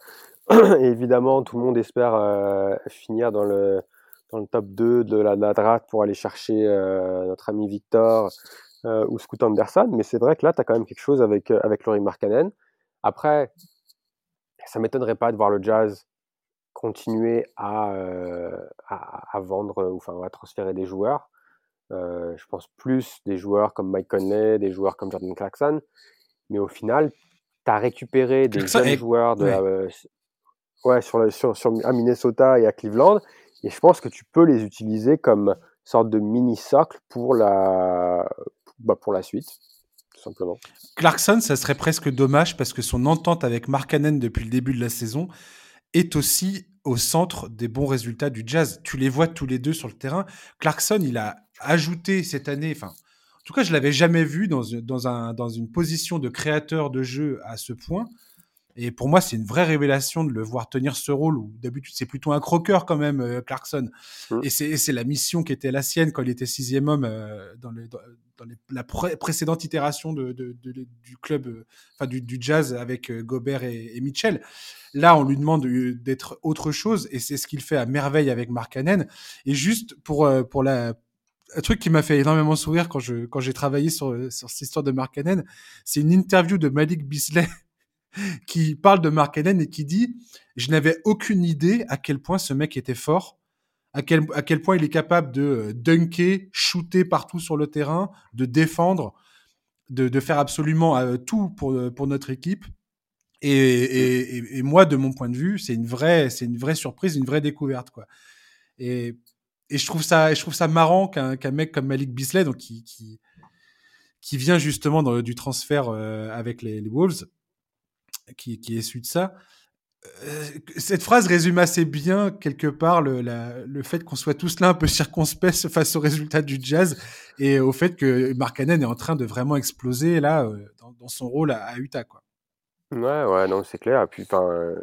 évidemment, tout le monde espère euh, finir dans le, dans le top 2 de la, pour aller chercher euh, notre ami Victor ou Scoot Anderson. Mais c'est vrai que là, tu as quand même quelque chose avec, avec Laurie Markkanen. Après, ça m'étonnerait pas de voir le Jazz continuer à, à, vendre, ou enfin à transférer des joueurs. Euh, je pense plus des joueurs comme Mike Conley, des joueurs comme Jordan Clarkson. Mais au final, tu as récupéré des jeunes joueurs de ouais. ouais, sur, sur, sur, à Minnesota et à Cleveland. Et je pense que tu peux les utiliser comme sorte de mini socle pour la, bah, pour la suite simplement. Clarkson, ça serait presque dommage parce que son entente avec Markkanen depuis le début de la saison est aussi au centre des bons résultats du Jazz. Tu les vois tous les deux sur le terrain. Clarkson, il a ajouté cette année, enfin, en tout cas, je l'avais jamais vu dans, dans, un, dans une position de créateur de jeu à ce point. Et pour moi, c'est une vraie révélation de le voir tenir ce rôle où d'habitude c'est plutôt un croqueur quand même, euh, Clarkson. Mmh. Et c'est la mission qui était la sienne quand il était sixième homme euh, dans, le, dans, la précédente itération de, de, du club, euh, enfin du, du, jazz avec Gobert et, et, Mitchell. Là, on lui demande d'être autre chose et c'est ce qu'il fait à merveille avec Mark Hannon. Et juste pour, pour la, un truc qui m'a fait énormément sourire quand je quand j'ai travaillé sur, sur cette histoire de Mark Hannon, c'est une interview de Malik Bisley qui parle de Mark Allen et qui dit Je n'avais aucune idée à quel point ce mec était fort, à quel, à quel point il est capable de euh, dunker, shooter partout sur le terrain, de défendre, de, de faire absolument euh, tout pour, euh, pour notre équipe. Et, et, moi, de mon point de vue, c'est une vraie, c'est une vraie surprise, une vraie découverte, quoi. Et, et je trouve ça, je trouve ça marrant qu'un mec comme Malik Bisley, donc qui, qui, qui vient justement du transfert avec les Wolves, qui, qui est issu de ça. Euh, cette phrase résume assez bien, quelque part, le, le fait qu'on soit tous là un peu circonspects face aux résultats du jazz et au fait que Mark Cannon est en train de vraiment exploser là euh, dans, son rôle à, Utah. Quoi. Ouais, ouais, non, c'est clair. Euh,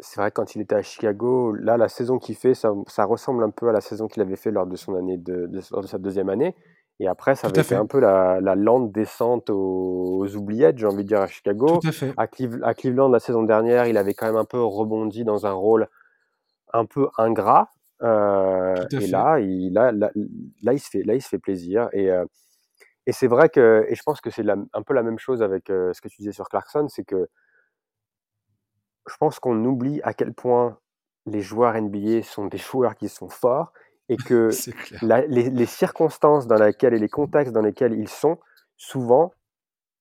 c'est vrai quand il était à Chicago, là, la saison qu'il fait, ça, ressemble un peu à la saison qu'il avait fait lors de son année de, lors de sa deuxième année. Et après, ça avait fait. un peu la, la lente descente aux, oubliettes, j'ai envie de dire, à Chicago. Tout à, fait. À, Cleveland, la saison dernière, il avait quand même un peu rebondi dans un rôle un peu ingrat. Euh, et là il, là, là, là, il se fait, là, il se fait plaisir. Et, euh, et c'est vrai que, et je pense que c'est un peu la même chose avec euh, ce que tu disais sur Clarkson, c'est que je pense qu'on oublie à quel point les joueurs NBA sont des joueurs qui sont forts et que les, circonstances dans lesquelles et les contextes dans lesquels ils sont, souvent,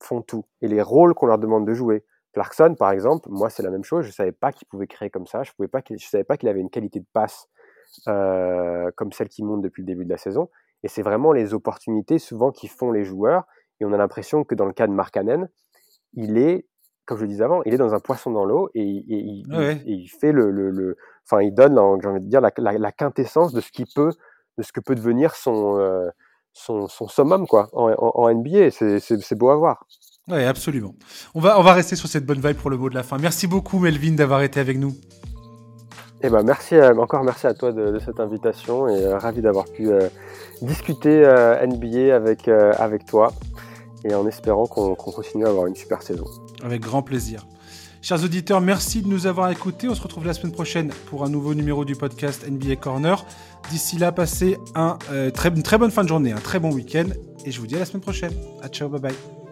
font tout. Et les rôles qu'on leur demande de jouer. Clarkson, par exemple, moi, c'est la même chose. Je ne savais pas qu'il pouvait créer comme ça. Je ne savais pas qu'il avait une qualité de passe euh, comme celle qui monte depuis le début de la saison. Et c'est vraiment les opportunités, souvent, qui font les joueurs. Et on a l'impression que dans le cas de Markkanen, il est, comme je le disais avant, il est dans un poisson dans l'eau et, il, il, fait le, le, le, enfin, il donne, j'ai envie de dire, la, la, quintessence de ce qui peut de ce que peut devenir son, son, son, summum quoi, en, en, en NBA. C'est beau à voir. Oui, absolument. On va, on va rester sur cette bonne vibe pour le mot de la fin. Merci beaucoup, Melvin, d'avoir été avec nous. Eh ben, merci, encore merci à toi de, cette invitation et euh, ravi d'avoir pu euh, discuter euh, NBA avec, avec toi et en espérant qu'on continue à avoir une super saison. Avec grand plaisir. Chers auditeurs, merci de nous avoir écoutés. On se retrouve la semaine prochaine pour un nouveau numéro du podcast NBA Corner. D'ici là, passez très, une très bonne fin de journée, un très bon week-end et je vous dis à la semaine prochaine. À ciao, bye bye.